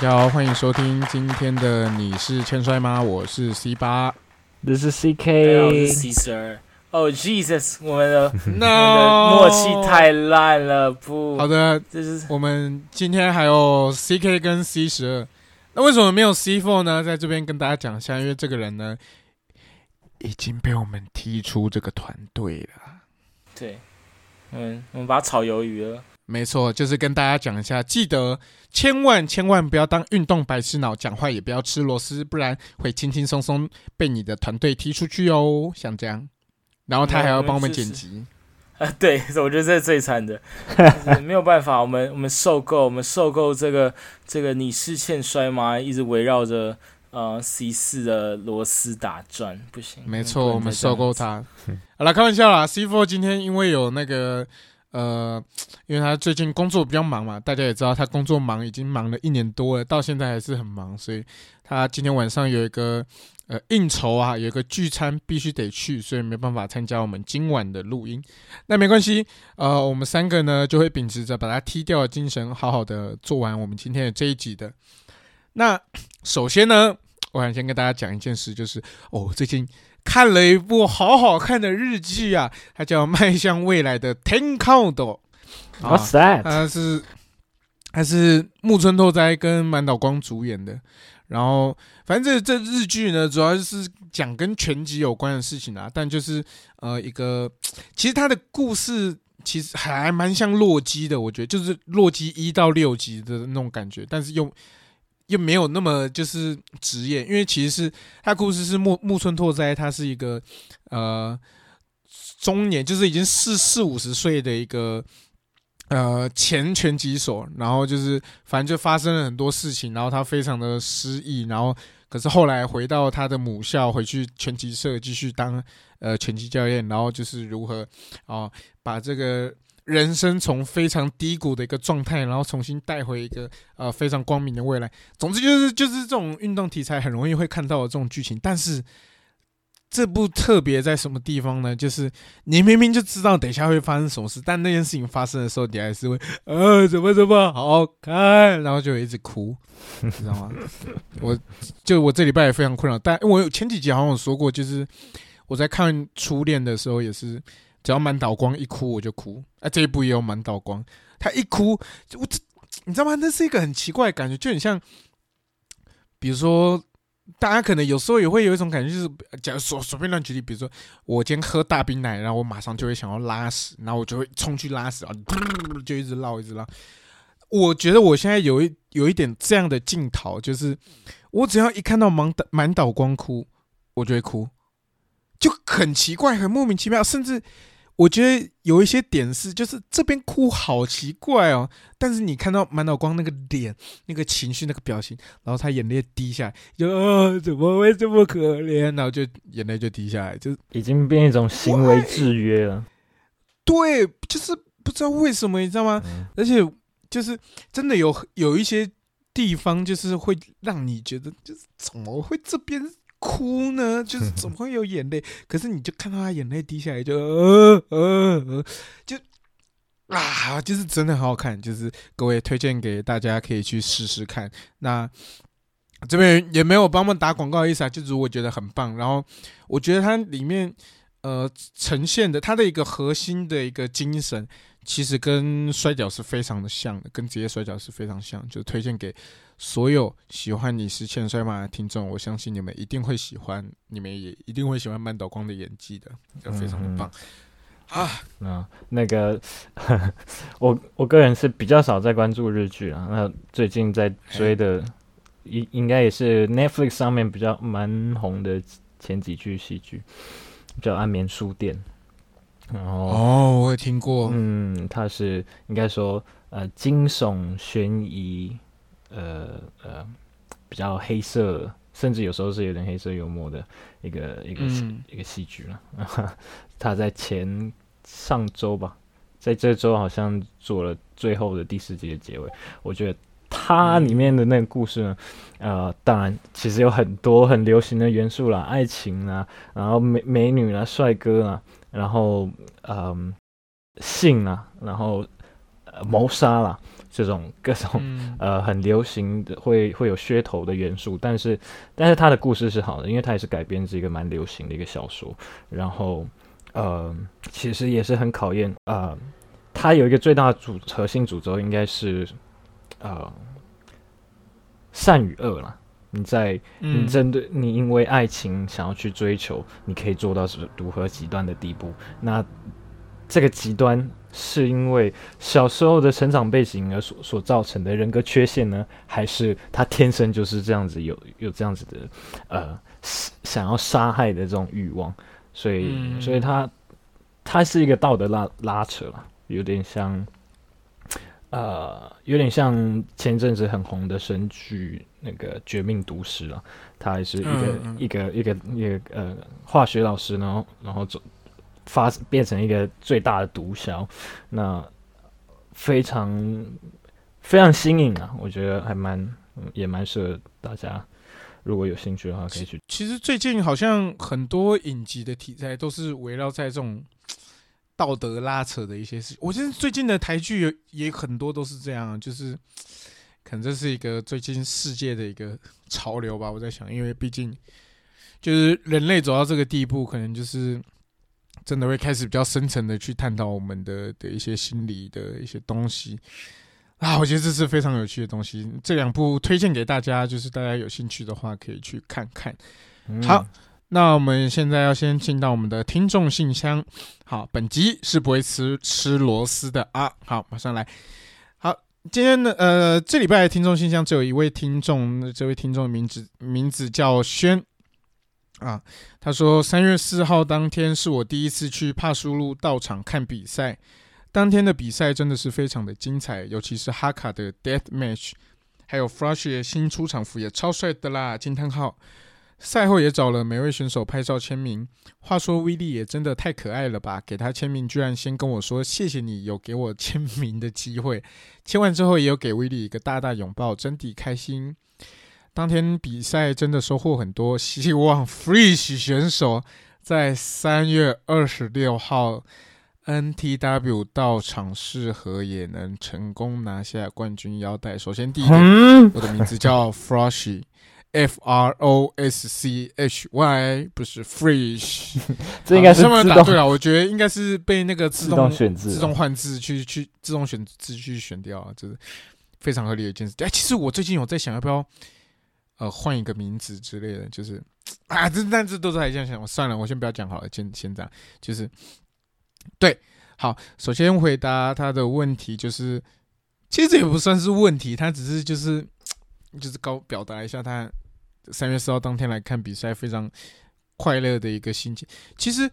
家好，欢迎收听今天的你是欠摔吗？我是 C 八，这是大家好，我 CK，是 Caesar。哦、Jesus，我们的我们的 No 默契太烂了，不，好，的，这是我们今天还有 CK 跟 C 十二，那为什么没有 C four 呢？在这边跟大家讲一下，因为这个人呢已经被我们踢出这个团队了。对，嗯，我们把他炒鱿鱼了。没错，就是跟大家讲一下，记得千万千万不要当运动白痴脑，讲话也不要吃螺丝，不然会轻轻松松被你的团队踢出去哦。像这样，然后他还要帮我们剪辑，啊，对，我觉得这是最惨的，没有办法，我们我们受够，我们受够这个这个你是欠摔吗？一直围绕着呃 C 四的螺丝打转，不行。没错，我们受够他。好了，开玩笑啦。C four 今天因为有那个呃，因为他最近工作比较忙嘛，大家也知道他工作忙，已经忙了一年多了，到现在还是很忙，所以他今天晚上有一个呃应酬啊，有一个聚餐必须得去，所以没办法参加我们今晚的录音。那没关系，呃，我们三个呢就会秉持着把他踢掉的精神，好好的做完我们今天的这一集的。那首先呢，我想先跟大家讲一件事，就是哦，最近看了一部好好看的日剧啊，它叫《迈向未来的 Ten Count》啊 What's that？它是它是木村拓哉跟满岛光主演的。然后，反正这这日剧呢，主要是讲跟拳击有关的事情啊，但就是呃一个，其实它的故事其实还蛮像洛基的，我觉得就是洛基一到六集的那种感觉，但是又又没有那么就是职业，因为其实是他故事是木木村拓哉，他是一个呃中年，就是已经四四五十岁的一个呃前拳击手，然后就是反正就发生了很多事情，然后他非常的失意，然后可是后来回到他的母校，回去拳击社继续当呃拳击教练，然后就是如何啊、把这个。人生从非常低谷的一个状态，然后重新带回一个呃非常光明的未来。总之就是就是这种运动题材很容易会看到的这种剧情，但是这部特别在什么地方呢？就是你明明就知道等一下会发生什么事，但那件事情发生的时候，你还是会呃怎么怎么好好看，然后就一直哭，你知道吗？我就我这礼拜也非常困扰，但我有前几集好像有说过，就是我在看初恋的时候也是。只要满岛光一哭我就哭，啊，这一部也有满岛光，他一哭，我这你知道吗？那是一个很奇怪的感觉，就很像，比如说，大家可能有时候也会有一种感觉，就是假如说随便乱举例，比如说我今天喝大冰奶，然后我马上就会想要拉屎，然后我就会冲去拉屎，啊就一直绕一直绕。我觉得我现在有一有一点这样的镜头，就是我只要一看到满岛满岛光哭，我就会哭，就很奇怪，很莫名其妙，甚至。我觉得有一些点是，就是这边哭好奇怪哦，但是你看到满脑光那个脸、那个情绪、那个表情，然后他眼泪滴下来，就哦、怎么会这么可怜？然后就眼泪就滴下来，就已经变一种行为制约了。对，就是不知道为什么，你知道吗？嗯而且就是真的有有一些地方，就是会让你觉得，就是怎么会这边哭呢？就是怎么会有眼泪？可是你就看到他眼泪滴下来就，呃呃呃，就啊，就是真的很好看，就是各位推荐给大家可以去试试看。那这边也没有帮忙打广告的意思啊，就是我觉得很棒。然后我觉得它里面呃呈现的它的一个核心的一个精神，其实跟摔跤是非常的像的，跟职业摔跤是非常像，就推荐给所有喜欢你是欠摔马的听众，我相信你们一定会喜欢，你们也一定会喜欢满岛光的演技的，就非常的棒。啊，啊，那个 我我个人是比较少在关注日剧啊，那最近在追的应应该也是 Netflix 上面比较蛮红的前几剧戏剧，叫《安眠书店》，然后哦，我也听过，嗯，它是应该说呃惊悚悬疑，呃呃比较黑色，甚至有时候是有点黑色幽默的一个一个、嗯一个戏剧了。他在前上周吧，在这周好像做了最后的第四集的结尾。我觉得它里面的那个故事呢，呃，当然其实有很多很流行的元素啦，爱情啦，然后美美女啦，帅哥啦，然后嗯、性啊，然后呃谋杀啦，这种 各种嗯呃很流行的会会有噱头的元素，但是但是他的故事是好的，因为他也是改编自一个蛮流行的一个小说，然后呃其实也是很考验呃，他有一个最大的主核心主轴应该是呃善与恶啦。你在你嗯针对你因为爱情想要去追求，你可以做到是如何极端的地步？那这个极端是因为小时候的成长背景而所所造成的人格缺陷呢，还是他天生就是这样子有有这样子的呃想想要杀害的这种欲望？所以，嗯所以他他是一个道德拉拉扯了，有点像。呃，有点像前阵子很红的神剧那个《绝命毒师》啊，他还是一个、一个一个一个呃化学老师，然后然后走发变成一个最大的毒枭，那非常非常新颖啊，我觉得还蛮也蛮适合大家，如果有兴趣的话可以去。其实最近好像很多影集的题材都是围绕在这种道德拉扯的一些事情。我觉得最近的台剧有也很多都是这样，就是可能这是一个最近世界的一个潮流吧。我在想，因为毕竟就是人类走到这个地步，可能就是真的会开始比较深层的去探讨我们的的一些心理的一些东西。啊，我觉得这是非常有趣的东西。这两部推荐给大家，就是大家有兴趣的话可以去看看。嗯好，那我们现在要先进到我们的听众信箱。好，本集是不会吃吃螺丝的啊。好，马上来。好，今天呢，呃，这礼拜的听众信箱只有一位听众，那这位听众的名字名字叫轩啊。他说，三月四号当天是我第一次去帕苏路道场看比赛，当天的比赛真的是非常的精彩，尤其是哈卡的 Death Match，还有 Flash 的新出场服也超帅的啦！惊叹号。赛后也找了每位选手拍照签名。话说威力也真的太可爱了吧！给他签名，居然先跟我说谢谢你有给我签名的机会。签完之后也有给威力一个大大拥抱，真的开心。当天比赛真的收获很多，希望 Freeze 选手在三月二十六号 NTW 到场适合也能成功拿下冠军腰带。首先第一点，嗯，我的名字叫 Froshy。F R O S C H Y 不是 Fresh，这应该是自动打对了，我觉得应该是被那个自自动动选字啊，自动换字去去自动选字去选掉啊，这是非常合理的一件事。哎，其实我最近有在想要不要呃换一个名字之类的，就是啊，这但这都是还这样想，算了，我先不要讲好了，先先这样，就是对，好，首先回答他的问题，就是其实这也不算是问题，他只是就是就是高表达一下他三月四号当天来看比赛非常快乐的一个心情。其实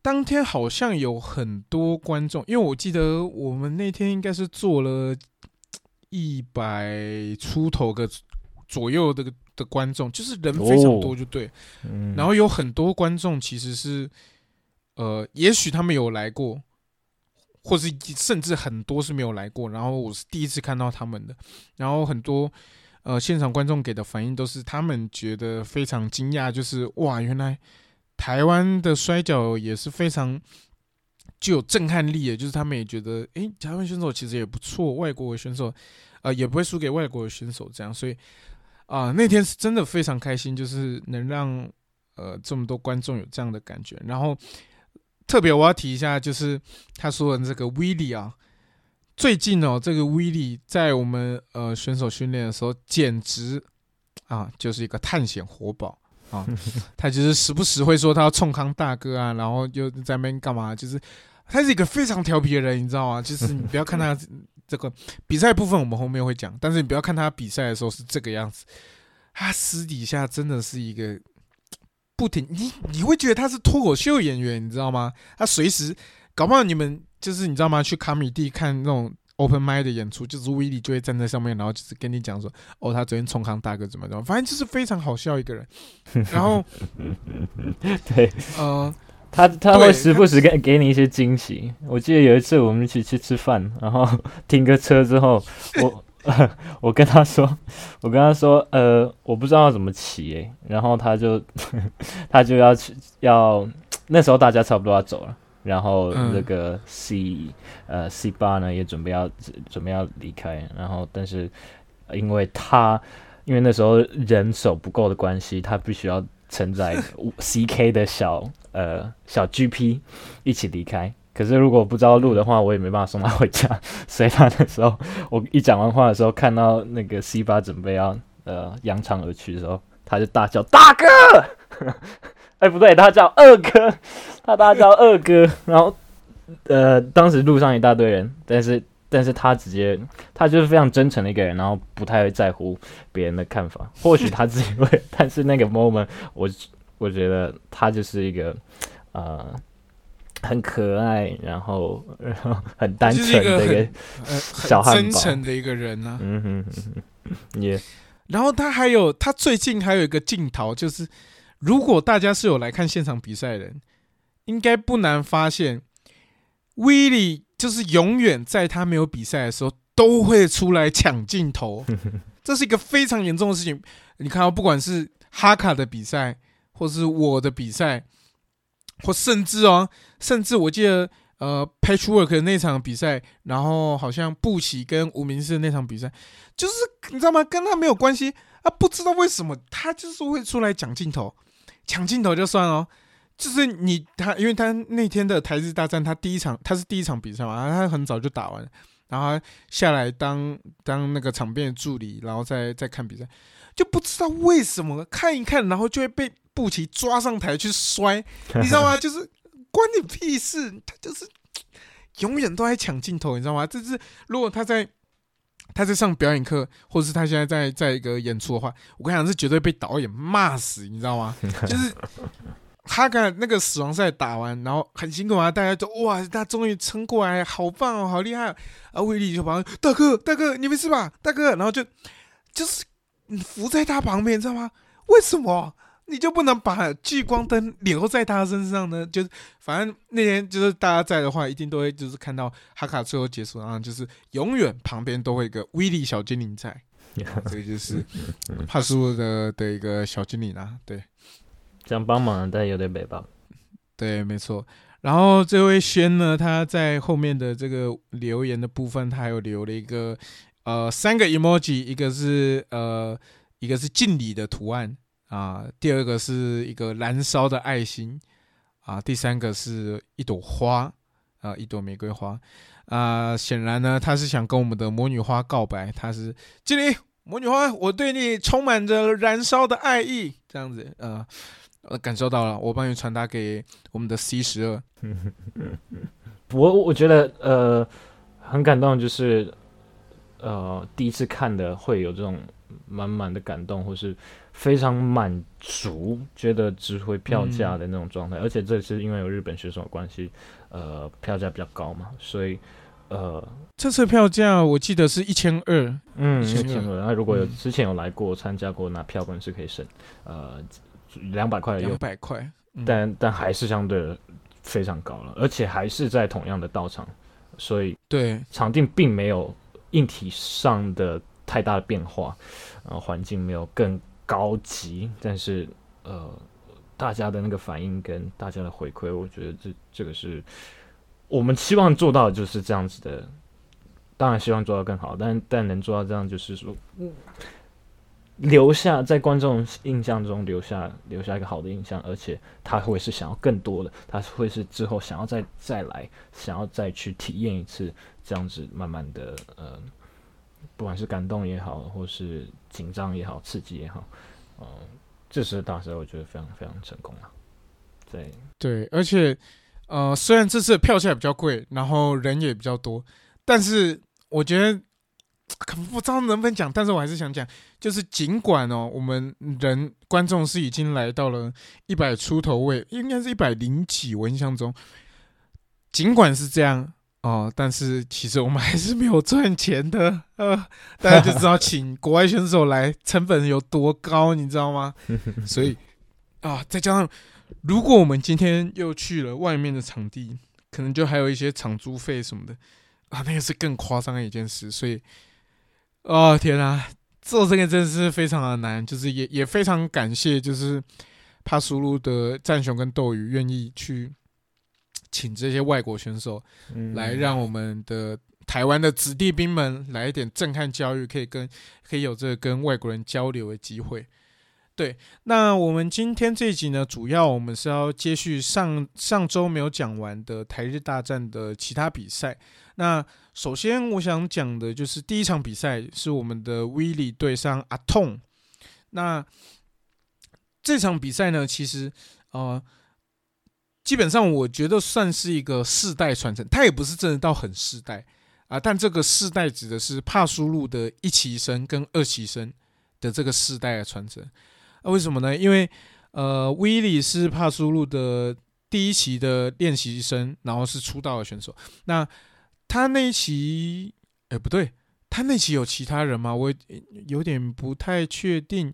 当天好像有很多观众，因为我记得我们那天应该是做了一百出头个左右的的观众，就是人非常多，就对。嗯，然后有很多观众其实是，呃，也许他们有来过，或是甚至很多是没有来过。然后我是第一次看到他们的，然后很多呃现场观众给的反应都是他们觉得非常惊讶，就是哇，原来台湾的摔跤也是非常具有震撼力的，就是他们也觉得，诶，台湾选手其实也不错，外国的选手呃也不会输给外国的选手，这样，所以啊、那天是真的非常开心，就是能让呃这么多观众有这样的感觉。然后特别我要提一下，就是他说的这个威力啊，最近哦，这个威力在我们呃选手训练的时候，简直啊就是一个探险活宝。啊，他就是时不时会说他要冲康大哥啊，然后又在那边干嘛？就是他是一个非常调皮的人，你知道吗？就是你不要看他这个比赛部分，我们后面会讲，但是你不要看他比赛的时候是这个样子，他私底下真的是一个 不停，你你会觉得他是脱口秀演员，你知道吗？他随时搞不好你们就是你知道吗？去卡米蒂看那种 open m i 的演出，就是威利就会站在上面，然后就是跟你讲说，哦，他昨天冲康大哥怎么怎么，反正就是非常好笑一个人。然后对 呃，他他会时不时给给你一些惊喜。我记得有一次我们一起去吃饭，然后 停个车之后，我 我跟他说，我跟他说，呃，我不知道要怎么骑诶、然后他就 他就要去要那时候大家差不多要走了，然后嗯那个 C、呃 C 八呢也准备要准备要离开，然后但是因为他因为那时候人手不够的关系，他必须要承载 CK 的小呃小 GP 一起离开。可是如果不知道路的话，我也没办法送他回家。所以他那时候我一讲完话的时候，看到那个 C 八准备要呃扬长而去的时候，他就大叫：“大哥！” 哎，不对，他叫二哥，他大叫二哥。然后呃，当时路上一大堆人，但是但是他直接他就是非常真诚的一个人，然后不太会在乎别人的看法。或许他自己会，但是那个 moment，我我觉得他就是一个呃很可爱，然后然后 很单纯的一个小汉堡诚的一个人啊。嗯哼哼哼，也然后他还有，他最近还有一个镜头，就是如果大家是有来看现场比赛的人，应该不难发现，威利就是永远在他没有比赛的时候都会出来抢镜头，这是一个非常严重的事情。你看到，不管是哈卡的比赛，或是我的比赛，或甚至哦，甚至我记得呃，Patchwork 的那场比赛，然后好像布奇跟无名氏的那场比赛，就是你知道吗？跟他没有关系啊，不知道为什么他就是会出来抢镜头，抢镜头就算了，就是你他，因为他那天的台日大战，他第一场他是第一场比赛嘛，他很早就打完，然后他下来当当那个场边的助理，然后再再看比赛，就不知道为什么看一看，然后就会被布奇抓上台去摔，你知道吗？就是关你屁事，他就是永远都在抢镜头，你知道吗？这是如果他在他在上表演课，或者是他现在在在一个演出的话，我跟你讲是绝对被导演骂死，你知道吗？就是他刚才那个死亡赛打完，然后很辛苦啊，大家都哇，他终于撑过来，好棒哦，好厉害、哦！啊，威力就旁边，大哥，大哥，你没事吧？大哥，然后就就是你扶在他旁边，你知道吗？为什么？你就不能把聚光灯留在他身上呢？就是反正那天就是大家在的话，一定都会就是看到哈卡最后结束，然后就是永远旁边都会有一个威力小精灵在，这个就是 帕苏的的一个小精灵啊，对这样帮忙，但有点北吧。对，没错。然后这位轩呢，他在后面的这个留言的部分，他还有留了一个呃三个 emoji，一个是呃一个是敬礼的图案。啊，第二个是一个燃烧的爱心啊，第三个是一朵花啊，一朵玫瑰花啊。显然呢，他是想跟我们的魔女花告白，他是敬礼魔女花，我对你充满着燃烧的爱意，这样子啊呃，感受到了，我帮你传达给我们的 C 十二。我我觉得呃很感动，就是呃第一次看的会有这种满满的感动，或是非常满足，觉得值回票价的那种状态。而且这次因为有日本选手的关系，呃票价比较高嘛，所以呃这次票价我记得是一千二，嗯一千多人。那如果有嗯之前有来过参加过，那票根是可以省呃两百块的两百块，嗯但但还是相对非常高了，而且还是在同样的道场，所以对，场地并没有硬体上的太大的变化，呃，环境没有更高级，但是呃，大家的那个反应跟大家的回馈，我觉得这这个是我们希望做到的，就是这样子的。当然希望做到更好，但但能做到这样，就是说，嗯留下在观众印象中留下留下一个好的印象，而且他会是想要更多的，他会是之后想要再再来，想要再去体验一次这样子，慢慢的呃，不管是感动也好，或是紧张也好，刺激也好，嗯、这次大赛我觉得非常非常成功了。对，对，而且呃，虽然这次的票价比较贵，然后人也比较多，但是我觉得可不知道能不能讲，但是我还是想讲，就是尽管哦，我们人观众是已经来到了一百出头位，应该是一百零几，我印象中，尽管是这样哦，但是其实我们还是没有赚钱的，呃，大家就知道请国外选手来成本有多高，你知道吗？所以啊，再加上如果我们今天又去了外面的场地，可能就还有一些场租费什么的啊，那个是更夸张的一件事。所以，哦天啊，做这个真的是非常的难，就是也也非常感谢，就是帕苏鲁的战熊跟斗鱼愿意去请这些外国选手嗯来让我们的台湾的子弟兵们来一点震撼教育，可以跟可以有这个跟外国人交流的机会。对，那我们今天这一集呢，主要我们是要接续上上周没有讲完的台日大战的其他比赛。那首先我想讲的就是第一场比赛是我们的威利对上阿痛。那这场比赛呢，其实呃，基本上我觉得算是一个世代传承，它也不是真的到很世代啊，但这个世代指的是帕苏路的一期生跟二期生的这个世代的传承。那、为什么呢？因为呃，威利是帕苏路的第一期的练习生，然后是出道的选手。那他那一期，哎，不对，他那期有其他人吗？我有点不太确定。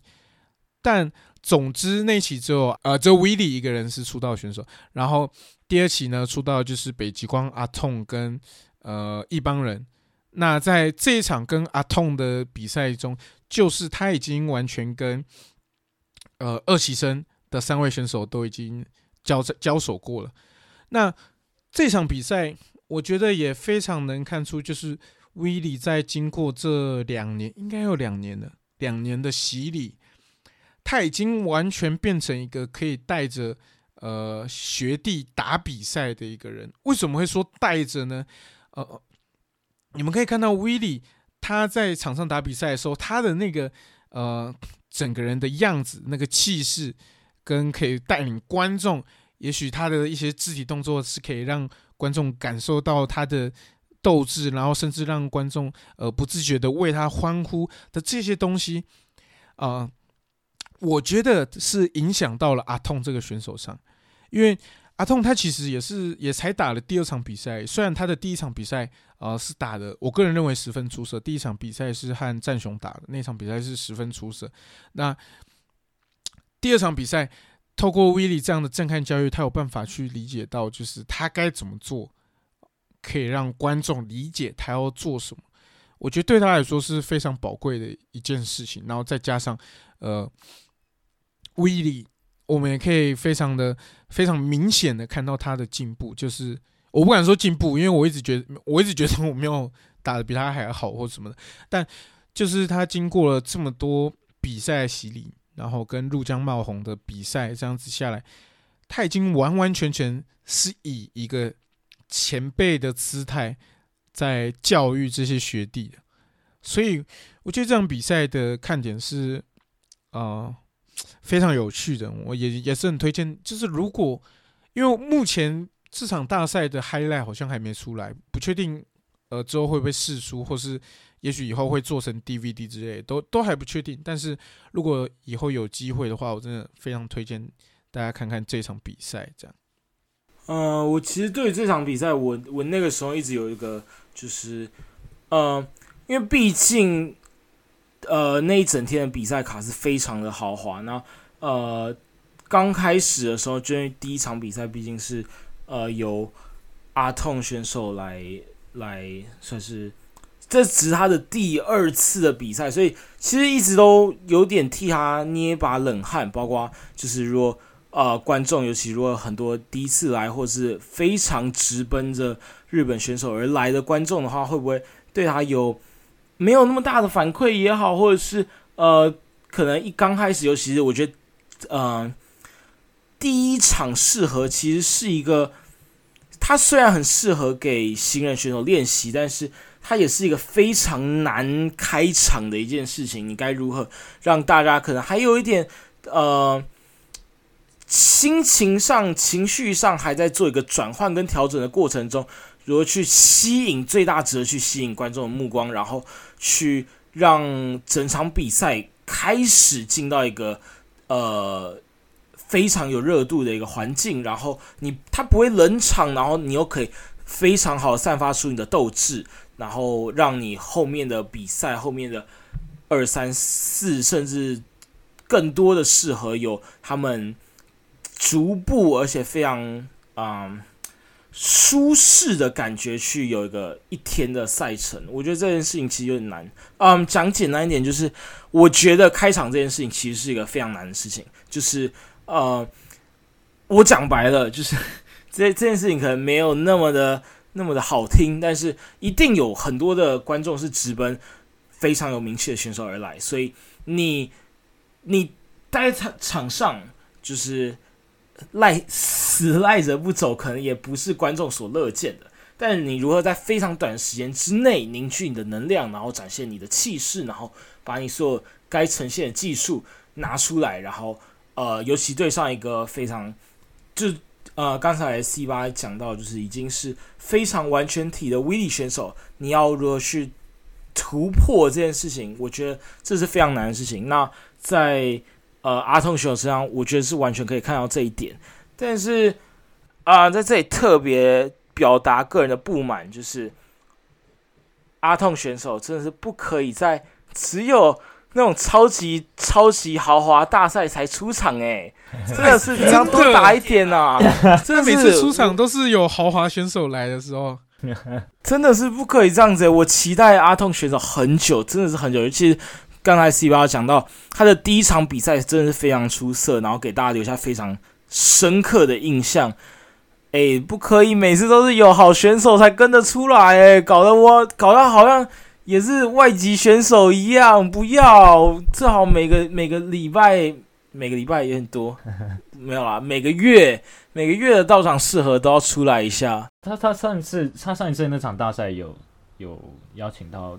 但总之那期只有呃，只有威利一个人是出道选手。然后第二期呢，出道就是北极光阿痛跟呃一帮人。那在这一场跟阿痛的比赛中，就是他已经完全跟呃二期生的三位选手都已经交交手过了。那这场比赛，我觉得也非常能看出，就是威利在经过这两年，应该有两年了，两年的洗礼，他已经完全变成一个可以带着呃学弟打比赛的一个人。为什么会说带着呢？呃，你们可以看到威利他在场上打比赛的时候，他的那个呃整个人的样子、那个气势，跟可以带领观众，也许他的一些肢体动作是可以让观众感受到他的斗志，然后甚至让观众呃不自觉的为他欢呼的这些东西，啊、我觉得是影响到了阿痛这个选手上，因为阿痛他其实也是也才打了第二场比赛，虽然他的第一场比赛呃是打的，我个人认为十分出色，第一场比赛是和战雄打的那场比赛是十分出色，那第二场比赛。透过威利这样的震撼教育，他有办法去理解到，就是他该怎么做，可以让观众理解他要做什么。我觉得对他来说是非常宝贵的一件事情。然后再加上，呃，威利，我们也可以非常的、非常明显的看到他的进步。就是我不敢说进步，因为我一直觉得，我一直觉得我没有打的比他还好或什么的。但就是他经过了这么多比赛的洗礼。然后跟入江茂宏的比赛这样子下来，他已经完完全全是以一个前辈的姿态在教育这些学弟的，所以我觉得这场比赛的看点是，呃，非常有趣的，我也也是很推荐。就是如果因为目前这场大赛的 highlight 好像还没出来，不确定呃之后会不会试出，或是。也许以后会做成 DVD 之类，都都还不确定。但是如果以后有机会的话，我真的非常推荐大家看看这场比赛。这样，呃，我其实对这场比赛，我我那个时候一直有一个，就是，呃，因为毕竟，呃，那一整天的比赛卡是非常的豪华。那呃，刚开始的时候，就因为第一场比赛毕竟是呃由阿痛选手来来算是。这只是他的第二次的比赛，所以其实一直都有点替他捏把冷汗。包括就是说呃观众，尤其如果很多第一次来或是非常直奔着日本选手而来的观众的话，会不会对他有没有那么大的反馈也好，或者是呃可能一刚开始，尤其是我觉得呃第一场适合其实是一个，他虽然很适合给新人选手练习，但是。它也是一个非常难开场的一件事情，你该如何让大家可能还有一点呃心情上、情绪上还在做一个转换跟调整的过程中，如何去吸引最大值的去吸引观众的目光，然后去让整场比赛开始进到一个呃非常有热度的一个环境，然后你它不会冷场，然后你又可以非常好散发出你的斗志。然后让你后面的比赛，后面的二三四，甚至更多的适合有他们逐步而且非常啊舒适的感觉，去有一个一天的赛程。我觉得这件事情其实有点难。嗯，讲简单一点，就是我觉得开场这件事情其实是一个非常难的事情。就是呃，我讲白了，就是这这件事情可能没有那么的那么的好听，但是一定有很多的观众是直奔非常有名气的选手而来，所以你你待在场场上就是赖死赖着不走，可能也不是观众所乐见的。但你如何在非常短的时间之内凝聚你的能量，然后展现你的气势，然后把你所有该呈现的技术拿出来，然后呃，尤其对上一个非常就呃，刚才 C 八讲到，就是已经是非常完全体的威力选手，你要如何去突破这件事情？我觉得这是非常难的事情。那在呃阿痛选手身上，我觉得是完全可以看到这一点。但是啊、在这里特别表达个人的不满，就是阿痛选手真的是不可以在只有那种超级超级豪华大赛才出场 哎、真的是你要多打一点啊！真的每次出场都是有豪华选手来的时候，真的是不可以这样子欸、我期待阿痛选手很久，真的是很久。尤其是刚才 C 八讲到他的第一场比赛真的是非常出色，然后给大家留下非常深刻的印象。哎、不可以每次都是有好选手才跟得出来、哎，搞得我搞得好像也是外籍选手一样。不要，最好每个每个礼拜每个礼拜也很多，没有啦，每个月每个月的到场适合都要出来一下。他他上一次他上一次那场大赛有有邀请到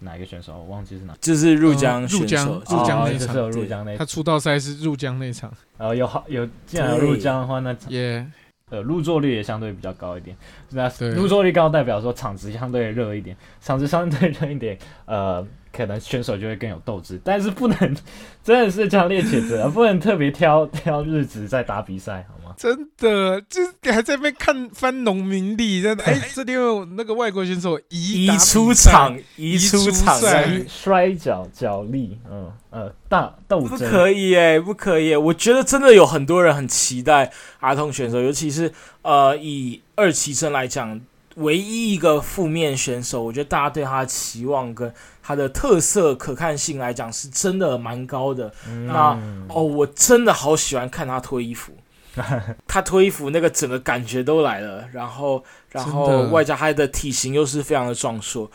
哪一个选手？我忘记是哪。就是入江嗯入江，入江那场哦就是入江那一他出道赛是入江那场，呃有好有，既然有入江的话，那也呃入座率也相对比较高一点。那入座率高代表说场子相对热一点，场子相对热一点，呃，可能选手就会更有斗志。但是不能真的是强烈谴责，不能特别挑挑日子在打比赛，好吗？真的就是你还在那边看翻农民历，真的 哎，这里有那个外国选手移移出场，移移出出场，摔跤、脚力，嗯呃大斗不，可以哎，不可以耶！我觉得真的有很多人很期待阿童选手，尤其是呃以二期生来讲，唯一一个负面选手，我觉得大家对他的期望跟他的特色可看性来讲，是真的蛮高的。那嗯哦，我真的好喜欢看他脱衣服，他脱衣服那个整个感觉都来了，然后然后外加他的体型又是非常的壮硕，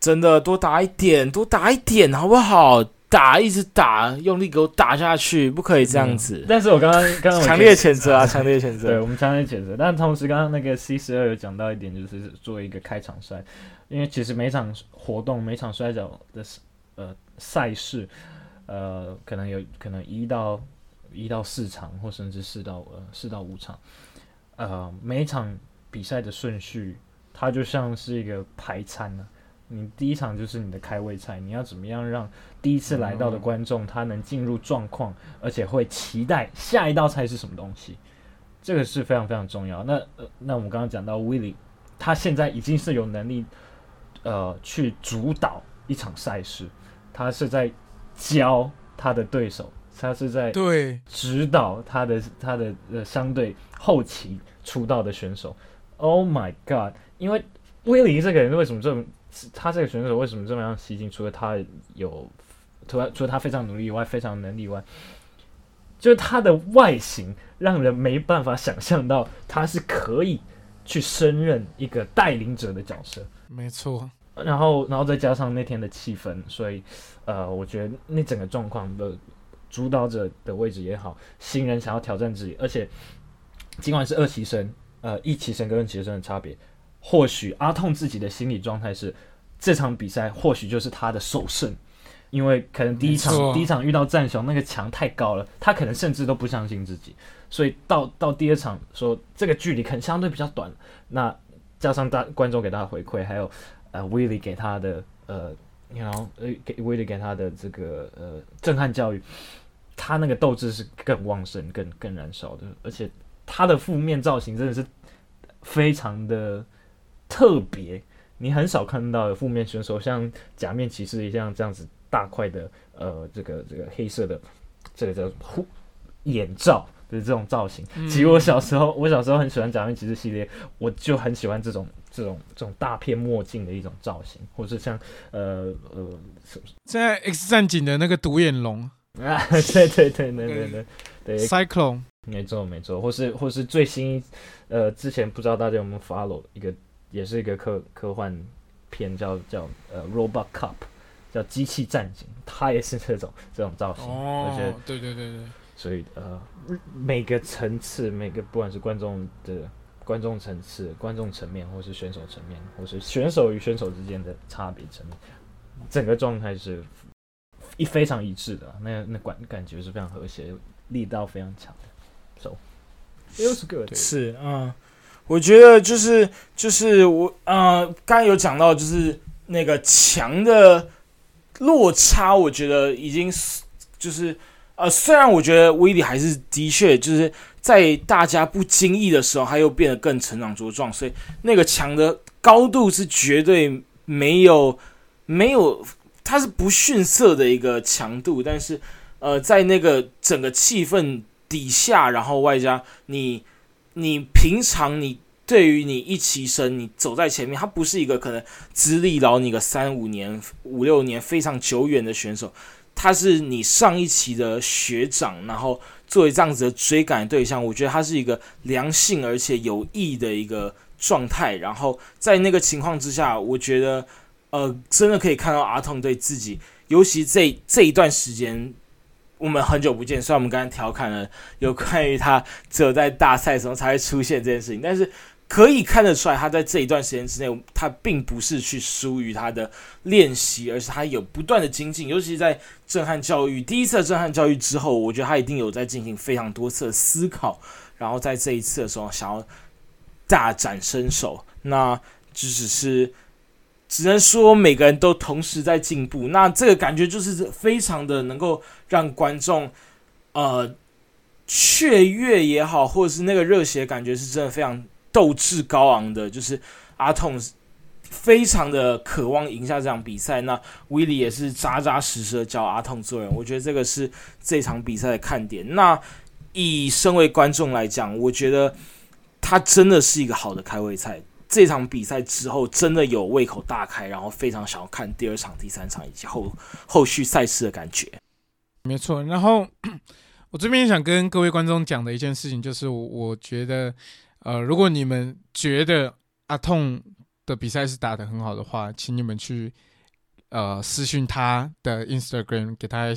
真的多打一点，多打一点好不好？打一直打，用力给我打下去，不可以这样子。但是我刚刚刚刚强烈谴责啊！强烈谴责对。我们强烈谴责。但同时，刚刚那个 C 十二有讲到一点，就是作为一个开场赛，因为其实每场活动、每场摔跤的呃赛事，呃，可能有可能一到一到四场，或甚至四到呃四到五场，呃，每一场比赛的顺序，它就像是一个排餐呢、你第一场就是你的开胃菜，你要怎么样让第一次来到的观众他能进入状况，而且会期待下一道菜是什么东西？这个是非常非常重要。那呃，那我们刚刚讲到 Willie，他现在已经是有能力呃去主导一场赛事，他是在教他的对手，他是在对，指导他的他的呃相对后期出道的选手。Oh my god！因为威利这个人为什么这么，他这个选手为什么这么样吸睛？除了他有，除了除了他非常努力以外，非常能力以外，就是他的外形让人没办法想象到他是可以去胜任一个带领者的角色。没错，然后，然后再加上那天的气氛，所以，呃，我觉得那整个状况的主导者的位置也好，新人想要挑战自己，而且尽管是二期生，呃，一期生跟二期生的差别，或许阿痛自己的心理状态是这场比赛或许就是他的首胜，因为可能第一场第一场遇到战雄那个墙太高了，他可能甚至都不相信自己，所以到到第二场说这个距离可能相对比较短，那加上大观众给他的回馈，还有呃威利给他的呃，然后呃给威利给他的这个呃震撼教育，他那个斗志是更旺盛、更更燃烧的，而且他的负面造型真的是非常的特别，你很少看到的负面选手像假面骑士一样这样子大块的呃这个这个黑色的这个叫护眼罩。就是这种造型，嗯。其实我小时候，我小时候很喜欢假面骑士系列，我就很喜欢这种这种这种大片墨镜的一种造型，或者像呃呃什现在 X 战警的那个独眼龙。啊，对对对对对对对。Cyclone，没错没错，或是或是最新，呃，之前不知道大家有没有 follow 一个，也是一个科科幻片，叫叫呃 Robot Cup，叫机器战警，它也是这种这种造型，哦而且对对对对，所以呃，每个层次，每个不管是观众的观众层次、观众层面，或是选手层面，或是选手与选手之间的差别层面，整个状态是一非常一致的，那那感感觉是非常和谐，力道非常强的。So it was good。是，嗯，我觉得就是就是我呃，刚刚有讲到就是那个强的落差，我觉得已经就是呃，虽然我觉得威利还是的确就是在大家不经意的时候，他又变得更成长茁壮，所以那个强的高度是绝对没有没有，它是不逊色的一个强度，但是呃，在那个整个气氛。底下，然后外加你，你平常你对于你一起身，你走在前面，他不是一个可能资历老你个三五年、五六年非常久远的选手，他是你上一期的学长，然后作为这样子的追赶对象，我觉得他是一个良性而且有益的一个状态。然后在那个情况之下，我觉得呃，真的可以看到阿童对自己，尤其这这一段时间。我们很久不见，虽然我们刚才调侃了有关于他只有在大赛时候才会出现这件事情，但是可以看得出来，他在这一段时间之内，他并不是去疏于他的练习，而是他有不断的精进。尤其是在震撼教育第一次震撼教育之后，我觉得他一定有在进行非常多次的思考，然后在这一次的时候想要大展身手。那只只是。只能说每个人都同时在进步，那这个感觉就是非常的能够让观众呃雀跃也好，或者是那个热血感觉是真的非常斗志高昂的，就是阿痛非常的渴望赢下这场比赛。那威利也是扎扎实实的教阿痛做人，我觉得这个是这场比赛的看点。那以身为观众来讲，我觉得他真的是一个好的开胃菜。这场比赛之后，真的有胃口大开，然后非常想要看第二场、第三场以及后后续赛事的感觉。没错，然后 我这边想跟各位观众讲的一件事情，就是我我觉得，呃，如果你们觉得阿痛的比赛是打得很好的话，请你们去呃私讯他的 Instagram，给他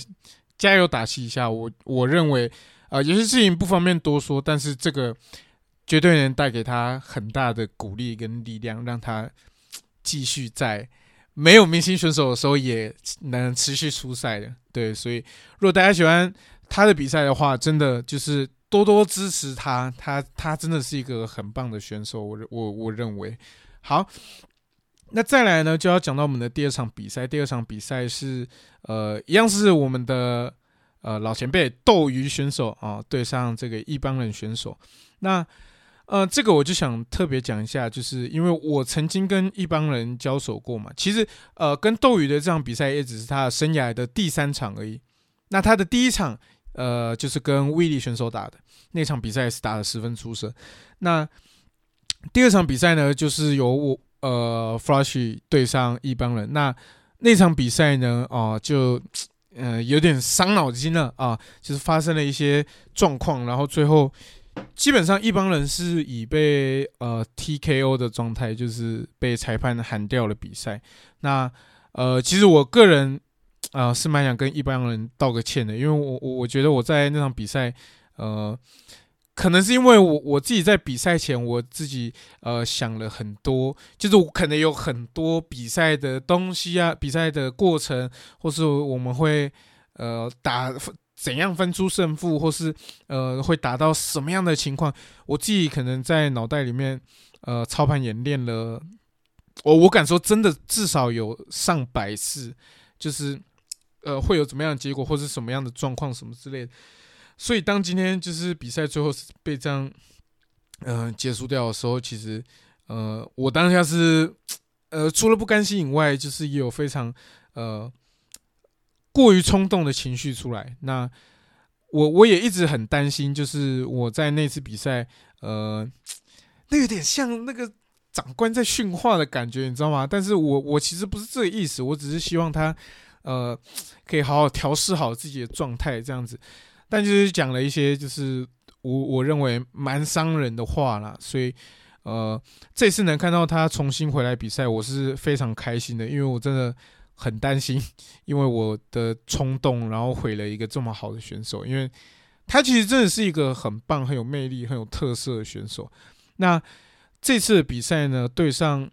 加油打气一下。我我认为，呃，有些事情不方便多说，但是这个。绝对能带给他很大的鼓励跟力量，让他继续在没有明星选手的时候也能持续出赛的。对，所以如果大家喜欢他的比赛的话，真的就是多多支持他，他他真的是一个很棒的选手。我我我认为好，那再来呢，就要讲到我们的第二场比赛。第二场比赛是呃，一样是我们的呃老前辈斗鱼选手啊，对上这个一帮人选手。那呃，这个我就想特别讲一下，就是因为我曾经跟一帮人交手过嘛。其实，呃，跟斗鱼的这场比赛也只是他生涯的第三场而已。那他的第一场，呃，就是跟威利选手打的那场比赛是打的十分出色。那第二场比赛呢，就是由我呃 Flash 对上一帮人。那那场比赛呢，哦，就呃有点伤脑筋了啊，就是发生了一些状况，然后最后。基本上一帮人是以被呃 TKO 的状态，就是被裁判喊掉了比赛。那呃，其实我个人啊是蛮想跟一帮人道个歉的，因为我我我觉得我在那场比赛，呃，可能是因为我我自己在比赛前我自己呃想了很多，就是我可能有很多比赛的东西啊，比赛的过程，或是我们会呃打。怎样分出胜负，或是呃会达到什么样的情况？我自己可能在脑袋里面呃操盘演练了，我我敢说真的至少有上百次，就是呃会有怎么样的结果，或是什么样的状况什么之类的。所以当今天就是比赛最后是被这样嗯结束掉的时候，其实呃我当下是呃除了不甘心以外，就是也有非常呃。过于冲动的情绪出来，那我我也一直很担心，就是我在那次比赛，呃，那有点像那个长官在训话的感觉，你知道吗？但是我我其实不是这个意思，我只是希望他，呃，可以好好调试好自己的状态这样子。但就是讲了一些，就是我我认为蛮伤人的话啦，所以呃，这次能看到他重新回来比赛，我是非常开心的，因为我真的很担心，因为我的冲动，然后毁了一个这么好的选手，因为他其实真的是一个很棒、很有魅力、很有特色的选手。那这次的比赛呢，对上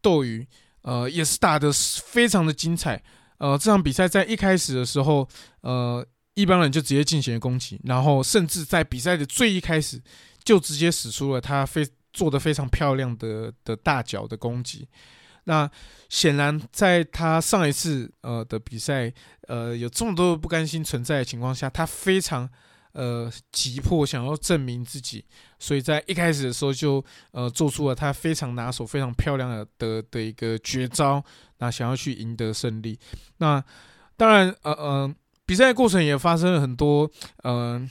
斗鱼，呃，也是打的非常的精彩。呃，这场比赛在一开始的时候，呃，一般人就直接进行了攻击，然后甚至在比赛的最一开始就直接使出了他非做的非常漂亮的的大脚的攻击。那显然，在他上一次呃的比赛，呃，有这么多不甘心存在的情况下，他非常。呃，急迫想要证明自己，所以在一开始的时候就呃做出了他非常拿手、非常漂亮的的的一个绝招，那想要去赢得胜利。那当然，呃呃，比赛过程也发生了很多呃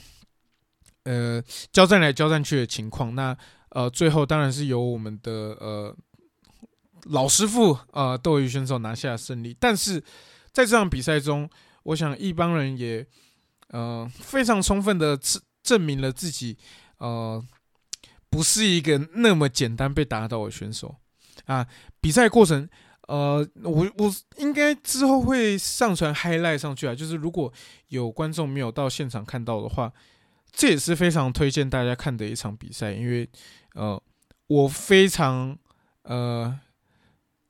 呃交战来交战去的情况。那呃最后当然是由我们的呃老师傅呃斗鱼选手拿下胜利。但是在这场比赛中，我想一帮人也。呃，非常充分的证证明了自己，呃，不是一个那么简单被打倒的选手啊。比赛过程，呃，我我应该之后会上传 highlight 上去啊。就是如果有观众没有到现场看到的话，这也是非常推荐大家看的一场比赛，因为呃，我非常呃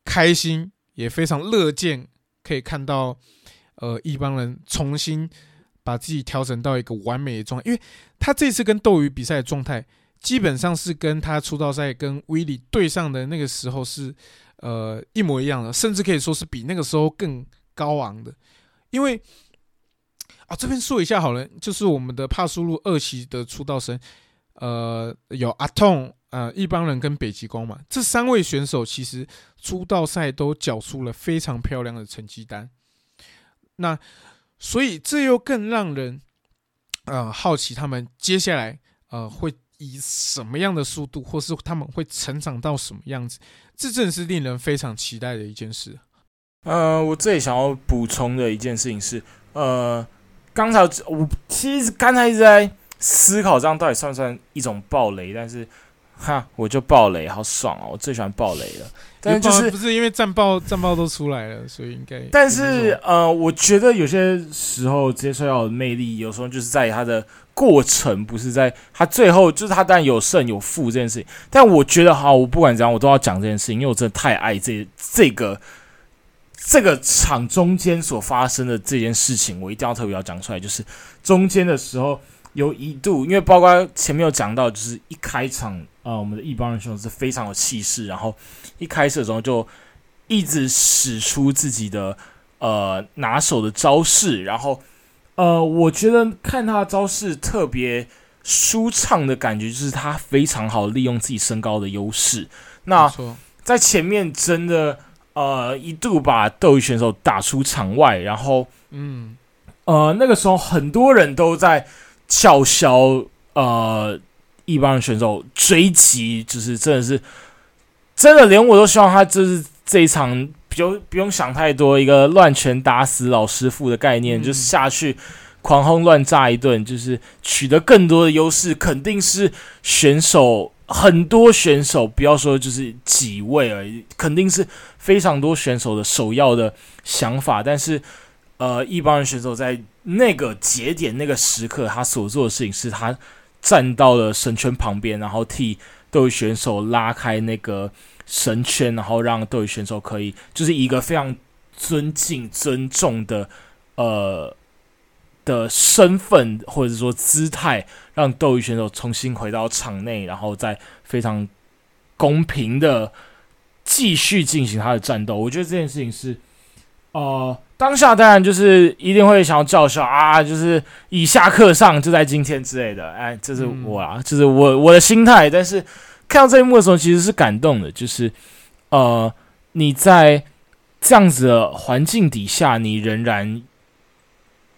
开心，也非常乐见可以看到呃一帮人重新。把自己调整到一个完美的状态，因为他这次跟斗鱼比赛的状态，基本上是跟他出道赛跟威利对上的那个时候是，呃，一模一样的，甚至可以说是比那个时候更高昂的。因为啊，这边说一下好了，就是我们的帕苏路二期的出道生，呃，有阿痛，呃，一帮人跟北极光嘛，这三位选手其实出道赛都缴出了非常漂亮的成绩单。那所以这又更让人，呃，好奇他们接下来呃会以什么样的速度，或是他们会成长到什么样子，这真是令人非常期待的一件事。呃，我这里想要补充的一件事情是，呃，刚才我其实刚才一直在思考，这样到底算不算一种暴雷？但是。哈，我就爆雷，好爽哦！我最喜欢爆雷了。但是就是不是因为战报战报都出来了，所以应该。但是呃，我觉得有些时候接受要的魅力，有时候就是在于它的过程，不是在它最后。就是它当然有胜有负这件事情，但我觉得哈，我不管怎样，我都要讲这件事情，因为我真的太爱这这个这个场中间所发生的这件事情，我一定要特别要讲出来。就是中间的时候有一度，因为包括前面有讲到，就是一开场。啊，我们的一帮人兄是非常有气势，然后一开始的时候就一直使出自己的呃拿手的招式，然后呃，我觉得看他的招式特别舒畅的感觉，就是他非常好利用自己身高的优势。那在前面真的呃一度把斗鱼选手打出场外，然后嗯呃那个时候很多人都在叫嚣呃。一帮选手追击，就是真的是，真的连我都希望他就是这一场，不用不用想太多，一个乱拳打死老师傅的概念，就是下去狂轰乱炸一顿，就是取得更多的优势，肯定是选手很多选手，不要说就是几位而已，肯定是非常多选手的首要的想法。但是，呃，一帮人选手在那个节点、那个时刻，他所做的事情是他。站到了神圈旁边，然后替斗鱼选手拉开那个神圈，然后让斗鱼选手可以就是一个非常尊敬、尊重的呃的身份或者说姿态，让斗鱼选手重新回到场内，然后再非常公平的继续进行他的战斗。我觉得这件事情是呃。当下当然就是一定会想要叫嚣啊，就是以下课上就在今天之类的，哎，这是我啊，就是我我的心态。但是看到这一幕的时候，其实是感动的，就是呃，你在这样子的环境底下，你仍然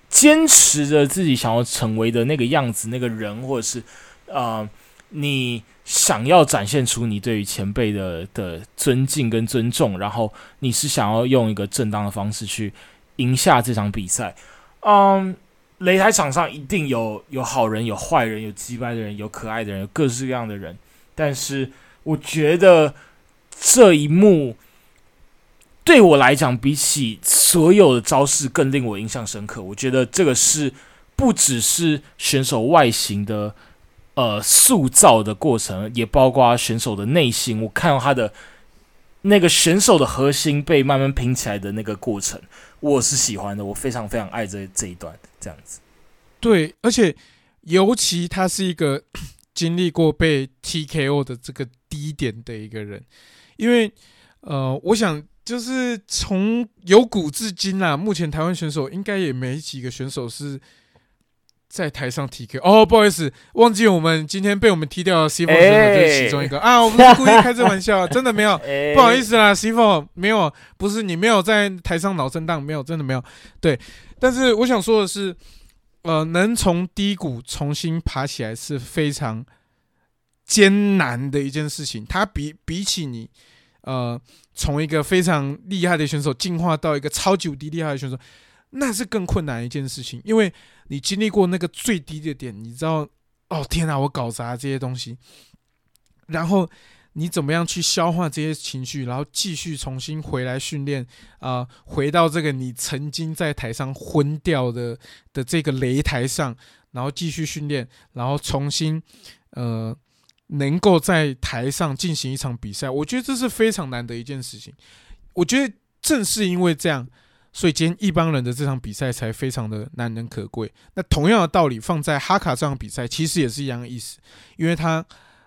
坚持着自己想要成为的那个样子，那个人，或者是呃，你。想要展现出你对于前辈的的尊敬跟尊重，然后你是想要用一个正当的方式去赢下这场比赛。嗯，擂台场上一定有有好人，有坏人，有击败的人，有可爱的人，有各式各样的人。但是我觉得这一幕对我来讲，比起所有的招式更令我印象深刻。我觉得这个是不只是选手外形的呃塑造的过程，也包括选手的内心。我看到他的那个选手的核心被慢慢拼起来的那个过程，我是喜欢的。我非常非常爱这这一段这样子。对，而且尤其他是一个经历过被 TKO 的这个低点的一个人，因为呃，我想就是从有古至今啊，目前台湾选手应该也没几个选手是在台上 TK。哦，不好意思，忘记我们今天被我们踢掉的 C 4选手就是其中一个、啊，我不是故意开这玩笑，真的没有。哎不好意思啦，C 4没有，不是你没有在台上脑震荡，没有，真的没有。对，但是我想说的是，呃，能从低谷重新爬起来是非常艰难的一件事情。它比比起你，呃，从一个非常厉害的选手进化到一个超级无敌厉害的选手，那是更困难的一件事情，因为你经历过那个最低的点，你知道，哦天哪，我搞砸这些东西，然后你怎么样去消化这些情绪，然后继续重新回来训练啊、回到这个你曾经在台上昏掉的的这个擂台上，然后继续训练，然后重新呃能够在台上进行一场比赛，我觉得这是非常难的一件事情。我觉得正是因为这样，所以今天一帮人的这场比赛才非常的难能可贵。那同样的道理放在哈卡这场比赛，其实也是一样的意思，因为他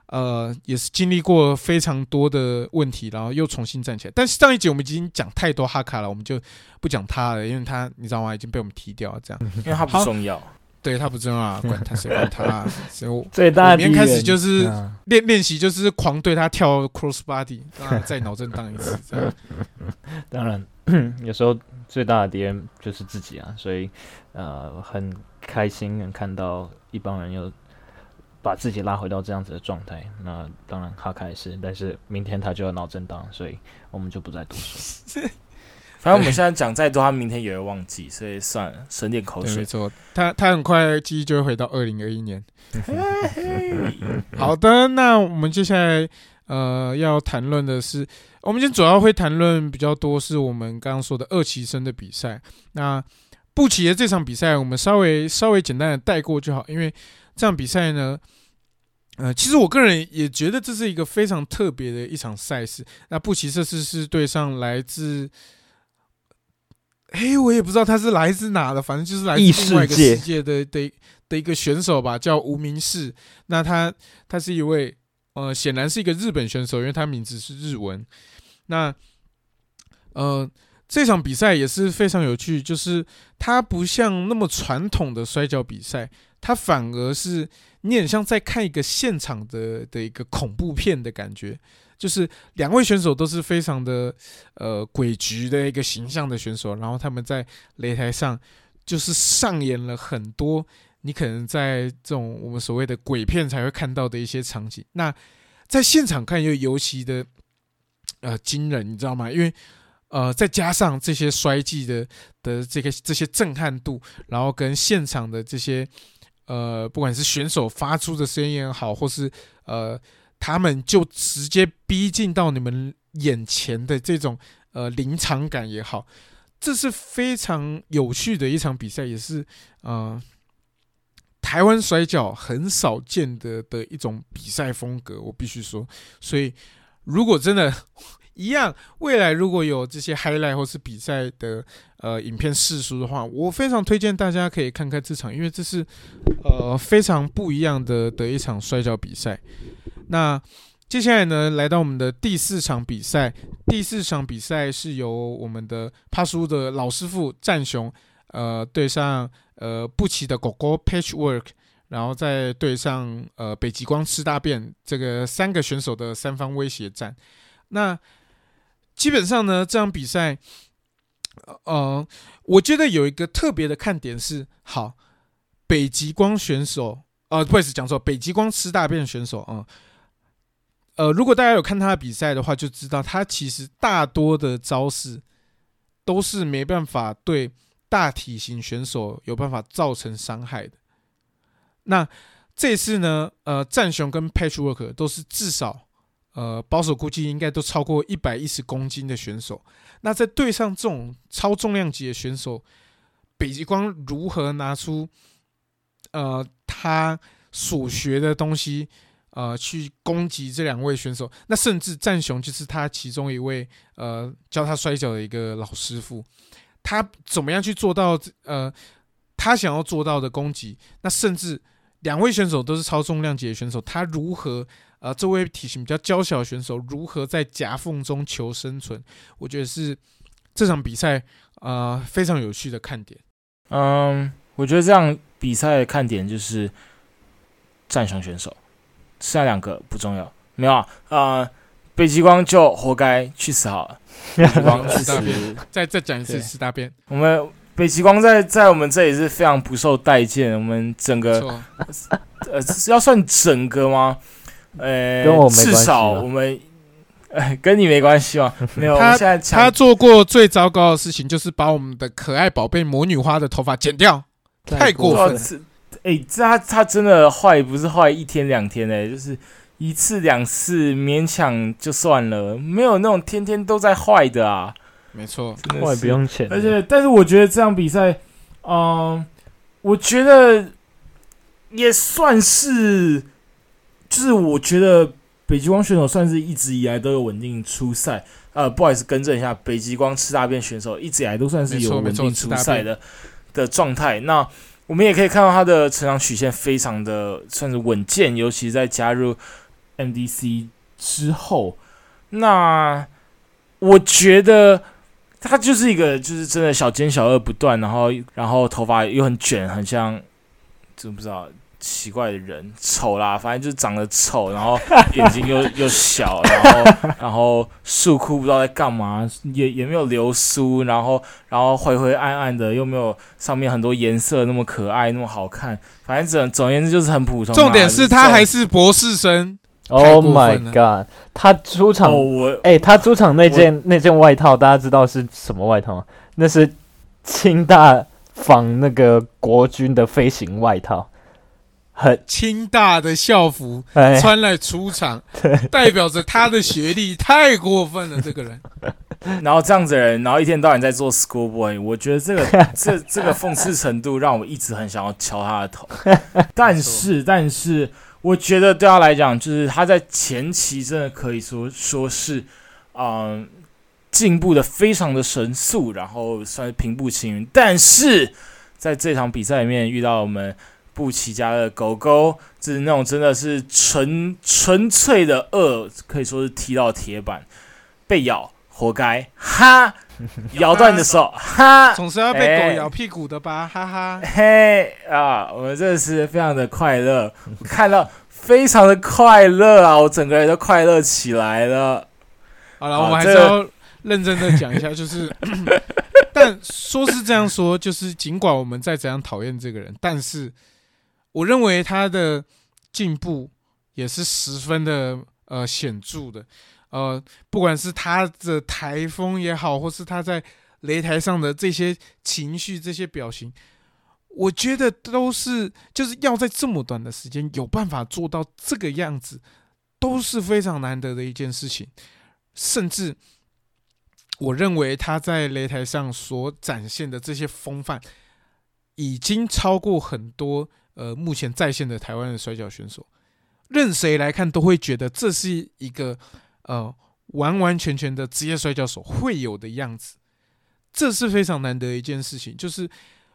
呃也是经历过非常多的问题，然后又重新站起来。但是上一集我们已经讲太多哈卡了，我们就不讲他了，因为他你知道吗，已经被我们踢掉了。这样，因为他不重要。对他不重要啊，管他谁管他、啊，所以我 最大的我明天开始就是嗯练练习就是狂对他跳 cross body，让他再脑震荡一次，这样。当然，有时候最大的敌人就是自己啊，所以呃，很开心能看到一帮人又把自己拉回到这样子的状态。那当然哈卡也是，但是明天他就要脑震荡，所以我们就不再多说。反正我们现在讲再多，他明天也会忘记，所以算了，省点口水，没。错，他他很快记忆就会回到二零二一年。好的，那我们接下来呃要谈论的是，我们今天主要会谈论比较多是我们刚刚说的二期生的比赛。那布奇的这场比赛，我们稍微稍微简单的带过就好，因为这场比赛呢，呃，其实我个人也觉得这是一个非常特别的一场赛事。那布奇这次是对上来自，嘿，我也不知道他是来自哪的，反正就是来自另外一个世界世界的的的一个选手吧，叫无名氏。那他他是一位呃，显然是一个日本选手，因为他名字是日文。那呃，这场比赛也是非常有趣，就是它不像那么传统的摔跤比赛，它反而是你很像在看一个现场的的一个恐怖片的感觉。就是两位选手都是非常的呃诡谲的一个形象的选手，然后他们在擂台上就是上演了很多你可能在这种我们所谓的鬼片才会看到的一些场景。那在现场看又尤其的呃惊人，你知道吗？因为呃再加上这些摔技的的这个这些震撼度，然后跟现场的这些呃不管是选手发出的声音也好，或是呃他们就直接逼近到你们眼前的这种呃临场感也好，这是非常有趣的一场比赛，也是呃台湾摔跤很少见的的一种比赛风格，我必须说。所以如果真的一样，未来如果有这些 highlight 或是比赛的呃影片试出的话，我非常推荐大家可以看看这场，因为这是呃非常不一样的的一场摔跤比赛。那接下来呢，来到我们的第四场比赛。第四场比赛是由我们的帕苏的老师傅战雄，呃，对上呃布奇的狗狗 Patchwork，然后再对上呃北极光吃大便这个三个选手的三方威胁战。那基本上呢，这场比赛，呃，我觉得有一个特别的看点是，好，北极光选手，呃，不好意思讲错，北极光吃大便选手啊。呃，如果大家有看他的比赛的话，就知道他其实大多的招式都是没办法对大体型选手有办法造成伤害的。那这次呢，呃，战雄跟 Patchwork 都是至少，呃，保守估计应该都超过一百一十公斤的选手。那在对上这种超重量级的选手，北极光如何拿出，呃，他所学的东西，呃，去攻击这两位选手？那甚至战雄就是他其中一位，呃，教他摔跤的一个老师傅，他怎么样去做到，呃，他想要做到的攻击？那甚至。两位选手都是超重量级的选手，他如何呃，这位体型比较娇小的选手如何在夹缝中求生存？我觉得是这场比赛呃非常有趣的看点。嗯，我觉得这样比赛的看点就是战胜选手，剩下两个不重要。没有啊，北极光就活该去死好了。北极光去死，再再讲一次吃大便。我们。北极光在在我们这里是非常不受待见。我们整个呃要算整个吗？呃，至少我们哎 跟你没关系吗？没有。他他做过最糟糕的事情就是把我们的可爱宝贝魔女花的头发剪掉，太过分。哎，这他他真的坏不是坏一天两天哎，就是一次两次勉强就算了，没有那种天天都在坏的啊。没错，我也不用钱。而且，但是我觉得这场比赛，嗯，我觉得也算是，就是我觉得北极光选手算是一直以来都有稳定出赛。呃，不好意思，更正一下，北极光吃大便选手一直以来都算是有稳定出赛的的状态。那我们也可以看到他的成长曲线非常的算是稳健，尤其是在加入 MDC 之后。那我觉得。他就是一个，就是真的小奸小恶不断，然后然后头发又很卷，很像，就不知道奇怪的人，丑啦，反正就是长得丑，然后眼睛又 又小，然后然后束裤不知道在干嘛，也也没有流苏，然后然后灰灰暗暗的，又没有上面很多颜色那么可爱，那么好看，反正总总而言之就是很普通。重点是他还是博士生。Oh my god！他出场，哎，他出场那件那件外套，大家知道是什么外套吗？那是清大仿那个国军的飞行外套，很清大的校服穿来出场，代表着他的学历太过分了。这个人，然后这样子的人，然后一天到晚在做 schoolboy，我觉得这个 这这个讽刺程度让我一直很想要敲他的头。但是，但是。我觉得对他来讲，就是他在前期真的可以说说是，嗯，进步的非常的神速，然后算是平步青云。但是在这场比赛里面遇到我们布奇家的狗狗，就是那种真的是纯纯粹的恶，可以说是踢到铁板，被咬，活该，哈。咬断你的手，哈，总是要被狗咬屁股的吧，哈哈，嘿啊，我们真的是非常的快乐，看到非常的快乐啊，我整个人都快乐起来了。好了，我们还是要认真的讲一下，就是，但说是这样说，就是尽管我们再怎样讨厌这个人，但是我认为他的进步也是十分的呃显著的。呃，不管是他的台风也好，或是他在擂台上的这些情绪、这些表情，我觉得都是就是要在这么短的时间有办法做到这个样子，都是非常难得的一件事情。甚至我认为他在擂台上所展现的这些风范，已经超过很多呃目前在线的台湾的摔跤选手，任谁来看都会觉得这是一个。呃，完完全全的职业摔跤手会有的样子，这是非常难得一件事情。就是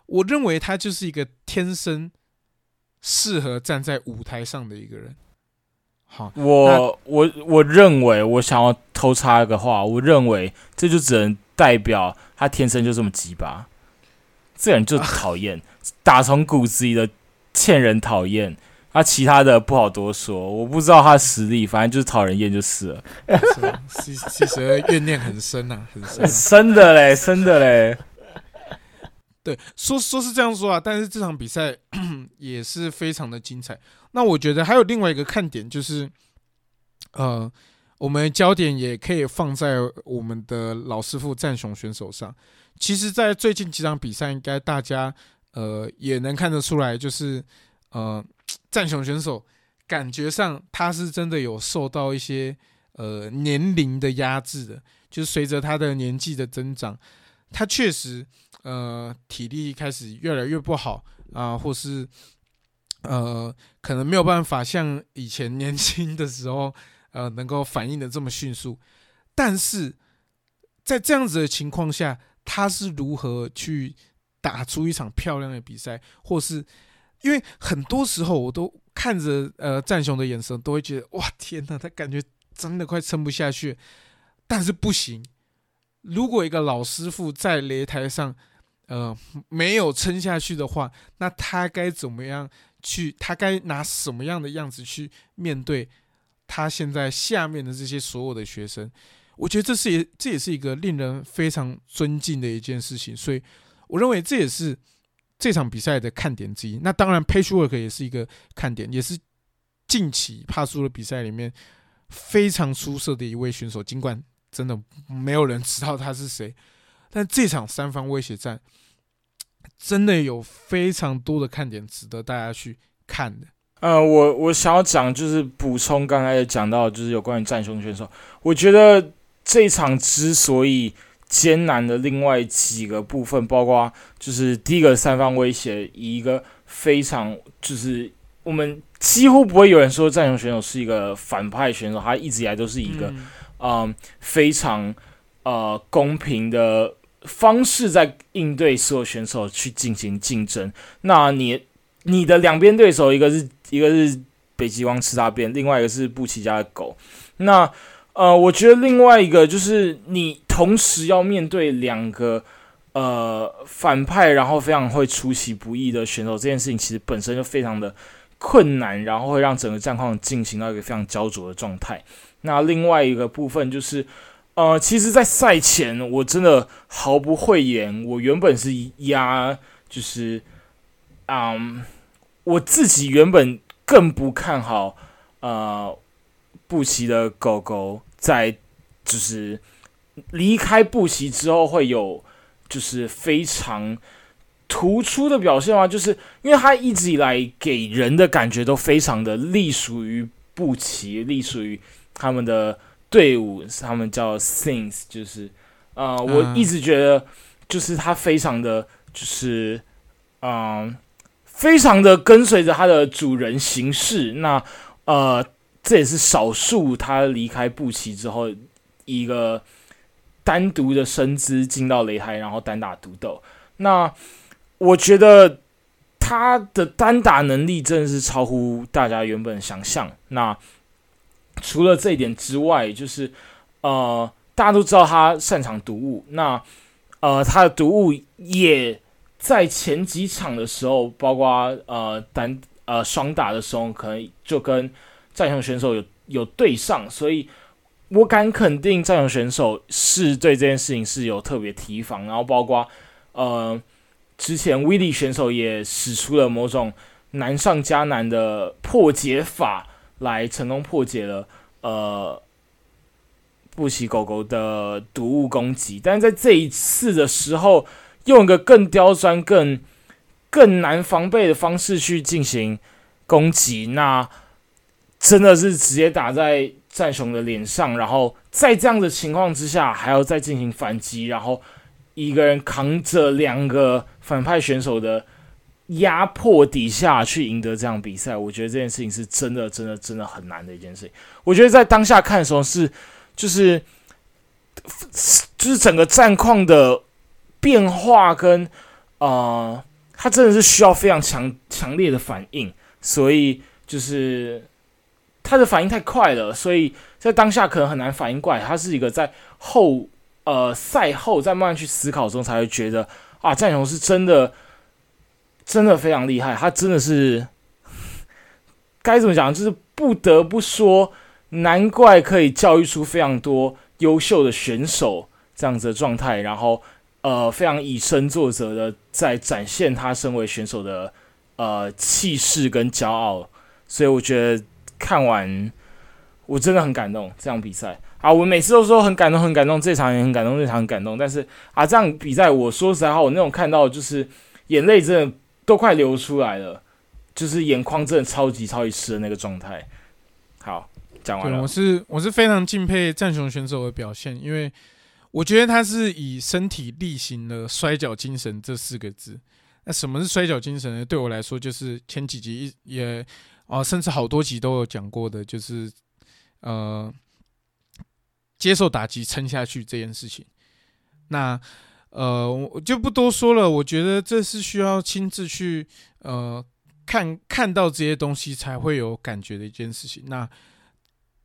我认为他就是一个天生适合站在舞台上的一个人。好，我我我认为，我想要偷插一个话，我认为这就只能代表他天生就这么鸡巴，这人就讨厌，打从骨子里的欠人讨厌。他其他的不好多说，我不知道他实力，反正就是讨人厌就是了。其其实怨念很深呐，很深，深的嘞，深的嘞。对，说说是这样说啊，但是这场比赛也是非常的精彩。那我觉得还有另外一个看点就是，呃，我们焦点也可以放在我们的老师傅战雄选手上。其实，在最近几场比赛，应该大家呃也能看得出来，就是呃战雄选手感觉上他是真的有受到一些呃年龄的压制的，就是随着他的年纪的增长，他确实呃体力开始越来越不好啊，或是呃可能没有办法像以前年轻的时候。呃，能够反应的这么迅速，但是在这样子的情况下，他是如何去打出一场漂亮的比赛，或是因为很多时候我都看着呃战雄的眼神，都会觉得哇天哪，他感觉真的快撑不下去，但是不行，如果一个老师傅在擂台上呃没有撑下去的话，那他该怎么样去？他该拿什么样的样子去面对？他现在下面的这些所有的学生，我觉得这是也这也是一个令人非常尊敬的一件事情，所以我认为这也是这场比赛的看点之一。那当然，Patchwork 也是一个看点，也是近期帕苏的比赛里面非常出色的一位选手。尽管真的没有人知道他是谁，但这场三方威胁战真的有非常多的看点值得大家去看的。呃，我我想要讲就是补充刚才讲到，就是有关于战雄选手。我觉得这场之所以艰难的另外几个部分，包括就是第一个三方威胁，以一个非常就是我们几乎不会有人说战雄选手是一个反派选手，他一直以来都是一个嗯非常呃公平的方式在应对所有选手去进行竞争。那你你的两边对手，一个是。一个是北极光吃大便，另外一个是布奇家的狗。那呃，我觉得另外一个就是你同时要面对两个呃反派，然后非常会出其不意的选手，这件事情其实本身就非常的困难，然后会让整个战况进行到一个非常焦灼的状态。那另外一个部分就是，呃，其实，在赛前我真的毫不讳言，我原本是压，就是，嗯。我自己原本更不看好，呃，布奇的狗狗在就是离开布奇之后会有就是非常突出的表现吗？就是因为他一直以来给人的感觉都非常的隶属于布奇，隶属于他们的队伍，他们叫 Things，就是呃，我一直觉得就是他非常的就是嗯。非常的跟随着他的主人行事，那呃，这也是少数他离开布奇之后一个单独的身姿进到擂台，然后单打独斗。那我觉得他的单打能力真的是超乎大家原本想象。那除了这一点之外，就是呃，大家都知道他擅长毒物，那呃，他的毒物也。在前几场的时候，包括呃单呃双打的时候，可能就跟战雄选手有有对上，所以我敢肯定战雄选手是对这件事情是有特别提防。然后包括呃之前威力选手也使出了某种难上加难的破解法，来成功破解了呃布奇狗狗的毒物攻击。但是在这一次的时候。用一个更刁钻、更更难防备的方式去进行攻击，那真的是直接打在战雄的脸上。然后在这样的情况之下，还要再进行反击，然后一个人扛着两个反派选手的压迫底下去赢得这样比赛，我觉得这件事情是真的、真的、真的很难的一件事情。我觉得在当下看的时候是，就是就是整个战况的。变化跟呃，他真的是需要非常强强烈的反应，所以就是他的反应太快了，所以在当下可能很难反应过来。他是一个在后呃赛后再慢慢去思考中才会觉得啊，战雄是真的真的非常厉害，他真的是 该怎么讲，就是不得不说，难怪可以教育出非常多优秀的选手这样子的状态，然后。呃，非常以身作则的在展现他身为选手的呃气势跟骄傲，所以我觉得看完我真的很感动这场比赛啊！我每次都说很感动，很感动，这场也很感动，那场很感动。但是啊，这样比赛我说实在话，我那种看到就是眼泪真的都快流出来了，就是眼眶真的超级超级湿的那个状态。好，讲完了。我是我是非常敬佩战雄选手的表现，因为我觉得他是以身体力行的摔跤精神这四个字。那什么是摔跤精神呢？对我来说，就是前几集也哦，甚至好多集都有讲过的，就是。呃，接受打击撑下去这件事情，那呃，我就不多说了。我觉得这是需要亲自去呃看看到这些东西才会有感觉的一件事情。那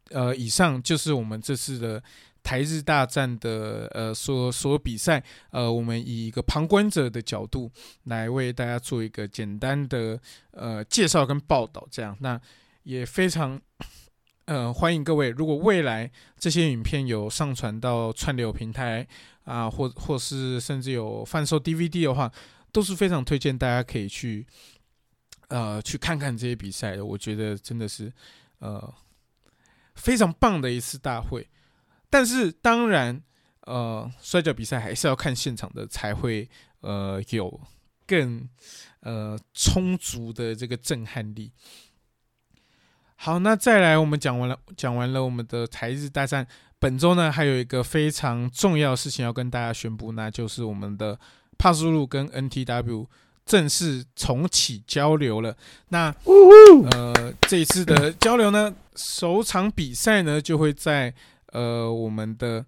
呃，以上就是我们这次的台日大战的呃所所有比赛。呃，我们以一个旁观者的角度来为大家做一个简单的呃介绍跟报道。这样，那也非常。呃，欢迎各位。如果未来这些影片有上传到串流平台啊，或或是甚至有贩售 DVD 的话，都是非常推荐大家可以去呃去看看这些比赛的。我觉得真的是呃非常棒的一次大会。但是当然，呃，摔跤比赛还是要看现场的才会呃有更呃充足的这个震撼力。好，那再来，我们讲完了，讲完了我们的台日大战。本周呢，还有一个非常重要的事情要跟大家宣布，那就是我们的帕苏路跟 NTW 正式重启交流了。那呃，这一次的交流呢，首场比赛呢就会在呃我们的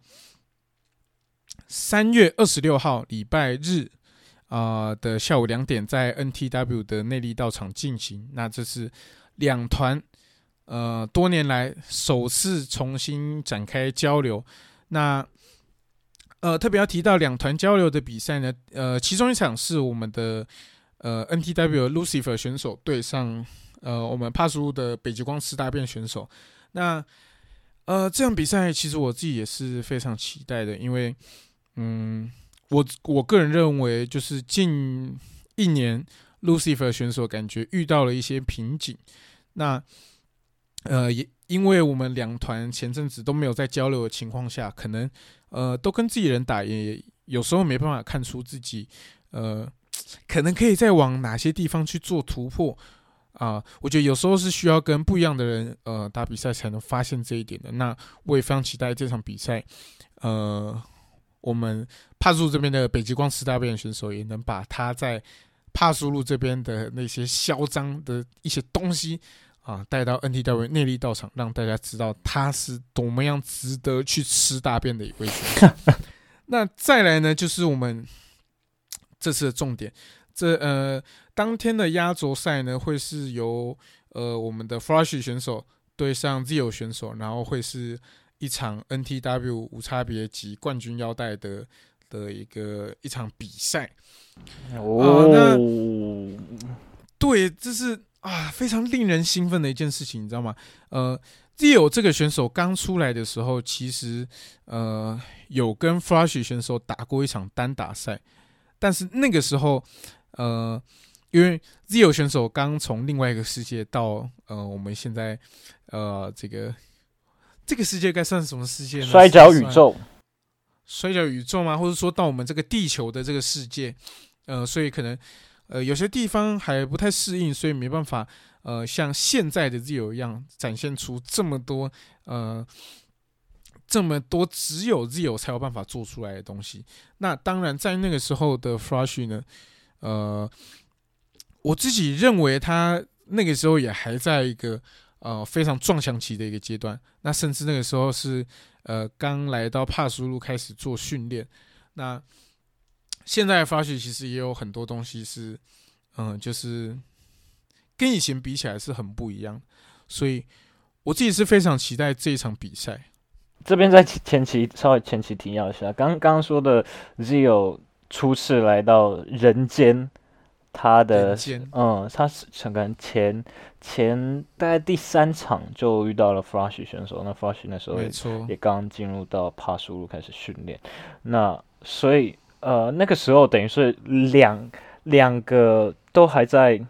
三月二十六号礼拜日啊的下午两点，在 NTW 的内力道场进行。那这是两团。呃，多年来首次重新展开交流。那呃，特别要提到两团交流的比赛呢。呃，其中一场是我们的呃 NTW Lucifer 选手对上呃我们帕苏的北极光四大变选手。那呃这场比赛其实我自己也是非常期待的，因为嗯，我我个人认为就是近一年 Lucifer 选手感觉遇到了一些瓶颈。那呃，也因为我们两团前阵子都没有在交流的情况下，可能呃都跟自己人打，也有时候没办法看出自己呃 可能可以再往哪些地方去做突破啊。我觉得有时候是需要跟不一样的人呃打比赛才能发现这一点的。那我也非常期待这场比赛，呃，我们帕苏这边的北极光四大变选手也能把他在帕苏路这边的那些嚣张的一些东西。啊，带到 NTW 内力道场，让大家知道他是多么样值得去吃大便的一位选手。那再来呢，就是我们这次的重点，这呃，当天的压轴赛呢，会是由呃我们的 Flash 选手对上 Zio 选手，然后会是一场 NTW 无差别级冠军腰带的的一个一场比赛。哦，那对，这是。啊，非常令人兴奋的一件事情，你知道吗？呃，Zio 这个选手刚出来的时候，其实呃有跟 Flash 选手打过一场单打赛，但是那个时候，呃，因为 Zio 选手刚从另外一个世界到呃我们现在呃这个这个世界该算什么世界呢？摔跤宇宙，摔跤宇宙吗？或者说到我们这个地球的这个世界？呃，所以可能。呃，有些地方还不太适应，所以没办法，呃，像现在的 zo 一样展现出这么多，呃，这么多只有 zo 才有办法做出来的东西。那当然，在那个时候的 Flash 呢，呃，我自己认为他那个时候也还在一个呃非常撞墙期的一个阶段。那甚至那个时候是呃刚来到帕苏路开始做训练。那现在发现其实也有很多东西是，嗯，就是跟以前比起来是很不一样，所以我自己是非常期待这一场比赛。这边在前期稍微前期提要一下，刚刚刚说的 Zio 初次来到人间，他的嗯，他是可能前前大概第三场就遇到了 Flash 选手，那 Flash 那时候也也刚进入到帕苏路开始训练，那所以。呃，那个时候等于是两两个都还在，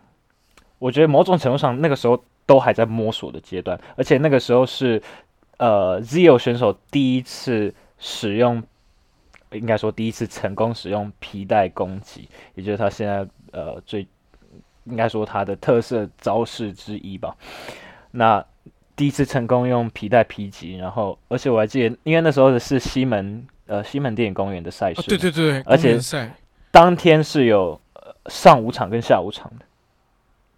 我觉得某种程度上那个时候都还在摸索的阶段，而且那个时候是呃 Zio 选手第一次使用，应该说第一次成功使用皮带攻击，也就是他现在呃最应该说他的特色招式之一吧。那第一次成功用皮带劈击，然后而且我还记得，因为那时候的是西门呃西门电影公园的赛事，对对对，而且当天是有上午场跟下午场的，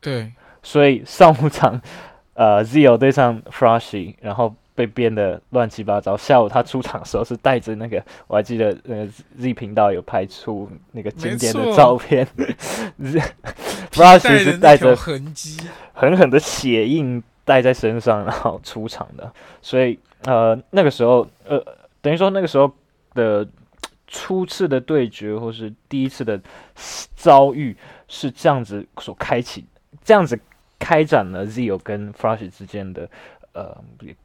对，所以上午场呃 Zio 对上 Frashy，然后被编的乱七八糟。下午他出场的时候是带着那个，我还记得呃 Z 频道有拍出那个经典的照片，Froshy 是带着痕迹，狠狠的血印。带在身上，然后出场的，所以呃，那个时候呃，等于说那个时候的初次的对决，或是第一次的遭遇，是这样子所开启，这样子开展了 Zio 跟 Flash 之间的呃，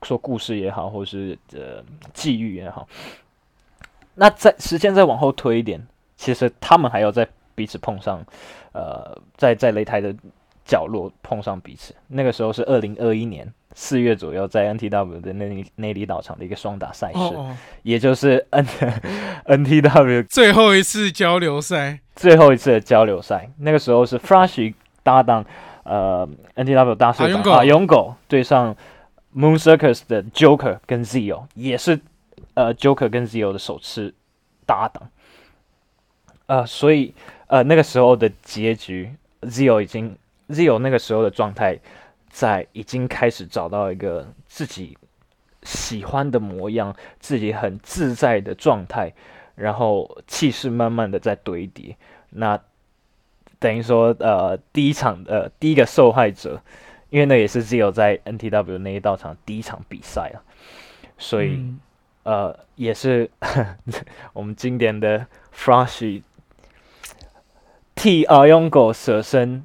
说故事也好，或是呃际遇也好。那在时间再往后推一点，其实他们还要在彼此碰上，呃，在在擂台的。角落碰上彼此，那个时候是二零二一年四月左右，在 NTW 的内里内里岛场的一个双打赛事，也就是 N NTW 最后一次交流赛，最后一次的交流赛。那个时候是 Flash 搭档呃 NTW 大社长啊勇狗对上 Moon Circus 的 Joker 跟 Zio，也是呃 Joker 跟 Zio 的首次搭档。呃，所以呃那个时候的结局，Zio 已经。Zio 那个时候的状态，在已经开始找到一个自己喜欢的模样，自己很自在的状态，然后气势慢慢的在堆叠。那等于说，呃，第一场呃第一个受害者，因为那也是 Zio 在 NTW 那一道场第一场比赛啊，所以呃也是 我们经典的 Flashy 替阿勇狗舍身。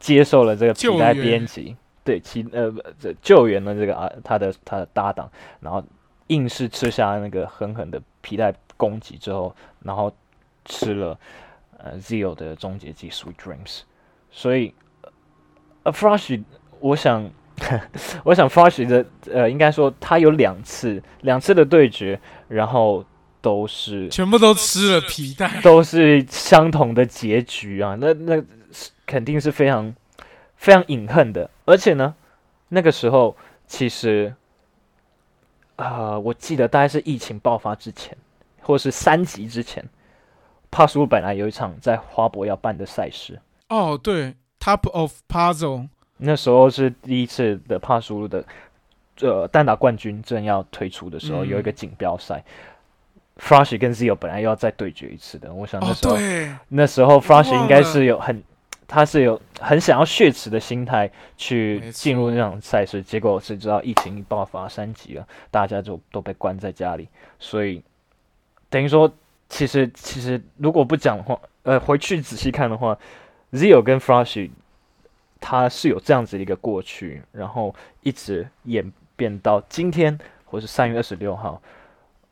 接受了这个皮带编辑，对其呃这救援了这个啊他的他的搭档，然后硬是吃下那个狠狠的皮带攻击之后，然后吃了呃 Zio 的终结技 Sweet Dreams，所以呃 Flash 我想 我想 Flash 的呃应该说他有两次两次的对决，然后都是全部都吃了皮带，都是相同的结局啊，那那。肯定是非常非常隐恨的，而且呢，那个时候其实啊，我记得大概是疫情爆发之前，或是三级之前，帕苏本来有一场在花博要办的赛事。哦，对，Top of Puzzle，那时候是第一次的帕苏的呃单打冠军正要推出的时候，有一个锦标赛，Flash 跟 Zio 本来要再对决一次的。我想那时候那时候 Flash 应该是有很。他是有很想要血池的心态去进入那场赛事，结果谁知道疫情一爆发三级了，大家就都被关在家里，所以等于说，其实其实如果不讲的话，呃，回去仔细看的话，Zio 跟 Flash 他是有这样子的一个过去，然后一直演变到今天，或是三月二十六号，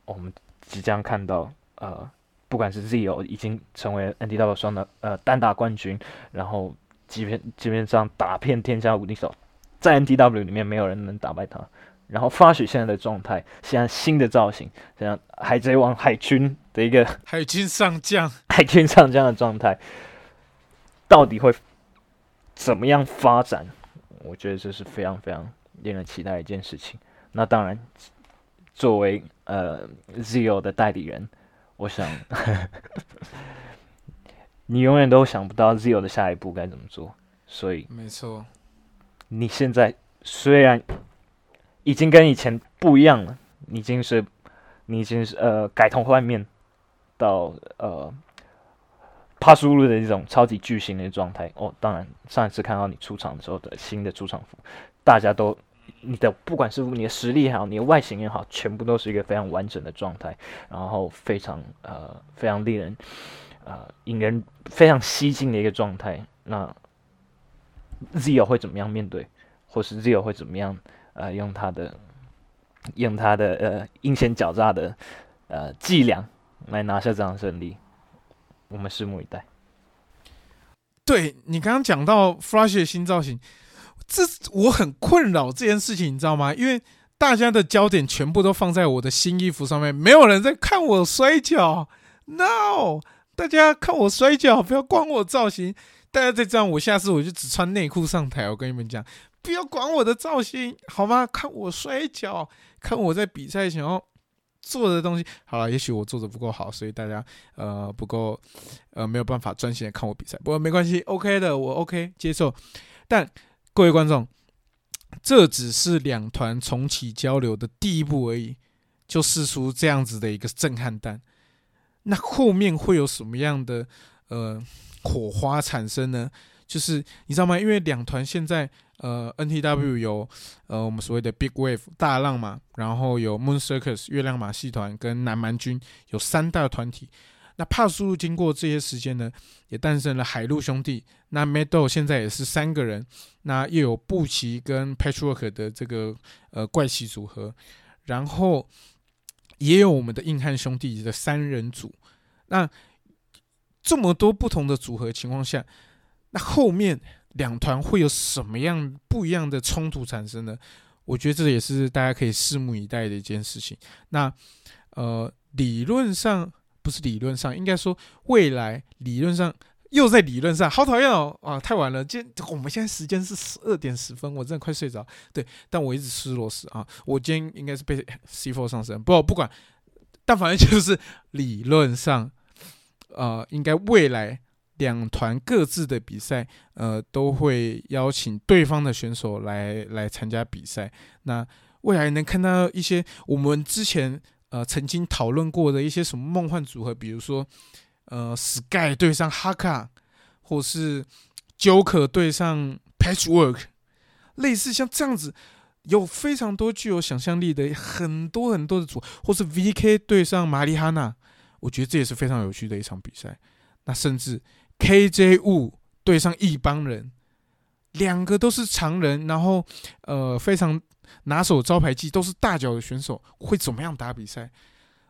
我们即将看到呃。不管是 Zio 已经成为 NDW 双的呃单打冠军，然后基本基本上打遍天下无敌手，在 NDW 里面没有人能打败他。然后 Flash 现在的状态，现在新的造型，像海贼王海军的一个海军上将，海军上将的状态，到底会怎么样发展？我觉得这是非常非常令人期待的一件事情。那当然，作为呃 Zio 的代理人。我想，你永远都想不到 Zio 的下一步该怎么做，所以没错，你现在虽然已经跟以前不一样了，已经是你已经是呃改头换面到呃帕苏鲁的一种超级巨星的状态哦。当然，上一次看到你出场的时候的新的出场服，大家都。你的不管是你的实力也好，你的外形也好，全部都是一个非常完整的状态，然后非常呃非常令人呃引人非常吸睛的一个状态。那 Zio 会怎么样面对，或是 Zio 会怎么样呃用他的用他的呃阴险狡诈的呃伎俩来拿下这场胜利？我们拭目以待。对你刚刚讲到 Flash 的新造型。这我很困扰这件事情，你知道吗？因为大家的焦点全部都放在我的新衣服上面，没有人在看我摔跤。No，大家看我摔跤，不要管我造型。大家再这样，我下次我就只穿内裤上台。我跟你们讲，不要管我的造型，好吗？看我摔跤，看我在比赛想要做的东西。好了，也许我做的不够好，所以大家呃不够呃没有办法专心的看我比赛。不过没关系，OK 的，我 OK 接受。但各位观众。这只是两团重启交流的第一步而已，就试出这样子的一个震撼弹。那后面会有什么样的呃火花产生呢？就是你知道吗？因为两团现在呃 NTW 有呃我们所谓的 Big Wave 大浪嘛，然后有 Moon Circus 月亮马戏团跟南蛮军有三大团体。那帕苏路经过这些时间呢，也诞生了海陆兄弟。那 Meadow 现在也是三个人，那又有布奇跟 Patchwork 的这个呃怪奇组合，然后也有我们的硬汉兄弟的三人组。那这么多不同的组合情况下，那后面两团会有什么样不一样的冲突产生呢？我觉得这也是大家可以拭目以待的一件事情。那呃，理论上。不是理论上，应该说未来理论上又在理论上，好讨厌哦！啊，太晚了，今我们现在时间是十二点十分，我真的快睡着。对，但我一直吃螺丝啊，我今天应该是被 C four 上身，不不管，但反正就是理论上，呃，应该未来两团各自的比赛，呃，都会邀请对方的选手来来参加比赛。那未来能看到一些我们之前。呃，曾经讨论过的一些什么梦幻组合，比如说，呃，Sky 对上 Haka，或是 Joker 对上 Patchwork，类似像这样子，有非常多具有想象力的很多很多的组，或是 VK 对上玛丽哈娜，我觉得这也是非常有趣的一场比赛。那甚至 KJ 物对上一帮人，两个都是常人，然后呃，非常。拿手招牌技都是大脚的选手会怎么样打比赛？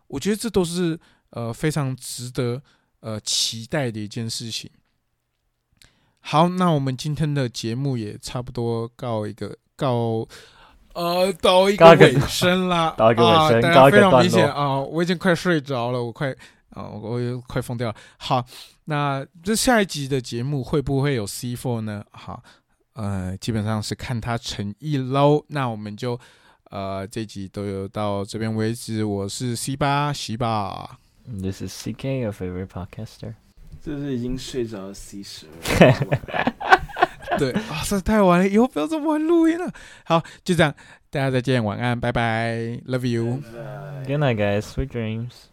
我觉得这都是呃非常值得呃期待的一件事情。好，那我们今天的节目也差不多告一个告呃 到一个尾声啦，到一个尾声，大家非常明显啊，我已经快睡着了，我快啊我又快疯掉了。好，那这下一集的节目会不会有 C four 呢？好。呃，基本上是看他诚意喽。那我们就，呃，这集都有到这边为止。我是 C 八喜吧，This is CK，your favorite podcaster。这是已经睡着的 C 十。对啊，这太晚了，以后不要这么晚录音了。好，就这样，大家再见，晚安，拜拜，Love you。Good night, guys. Sweet dreams.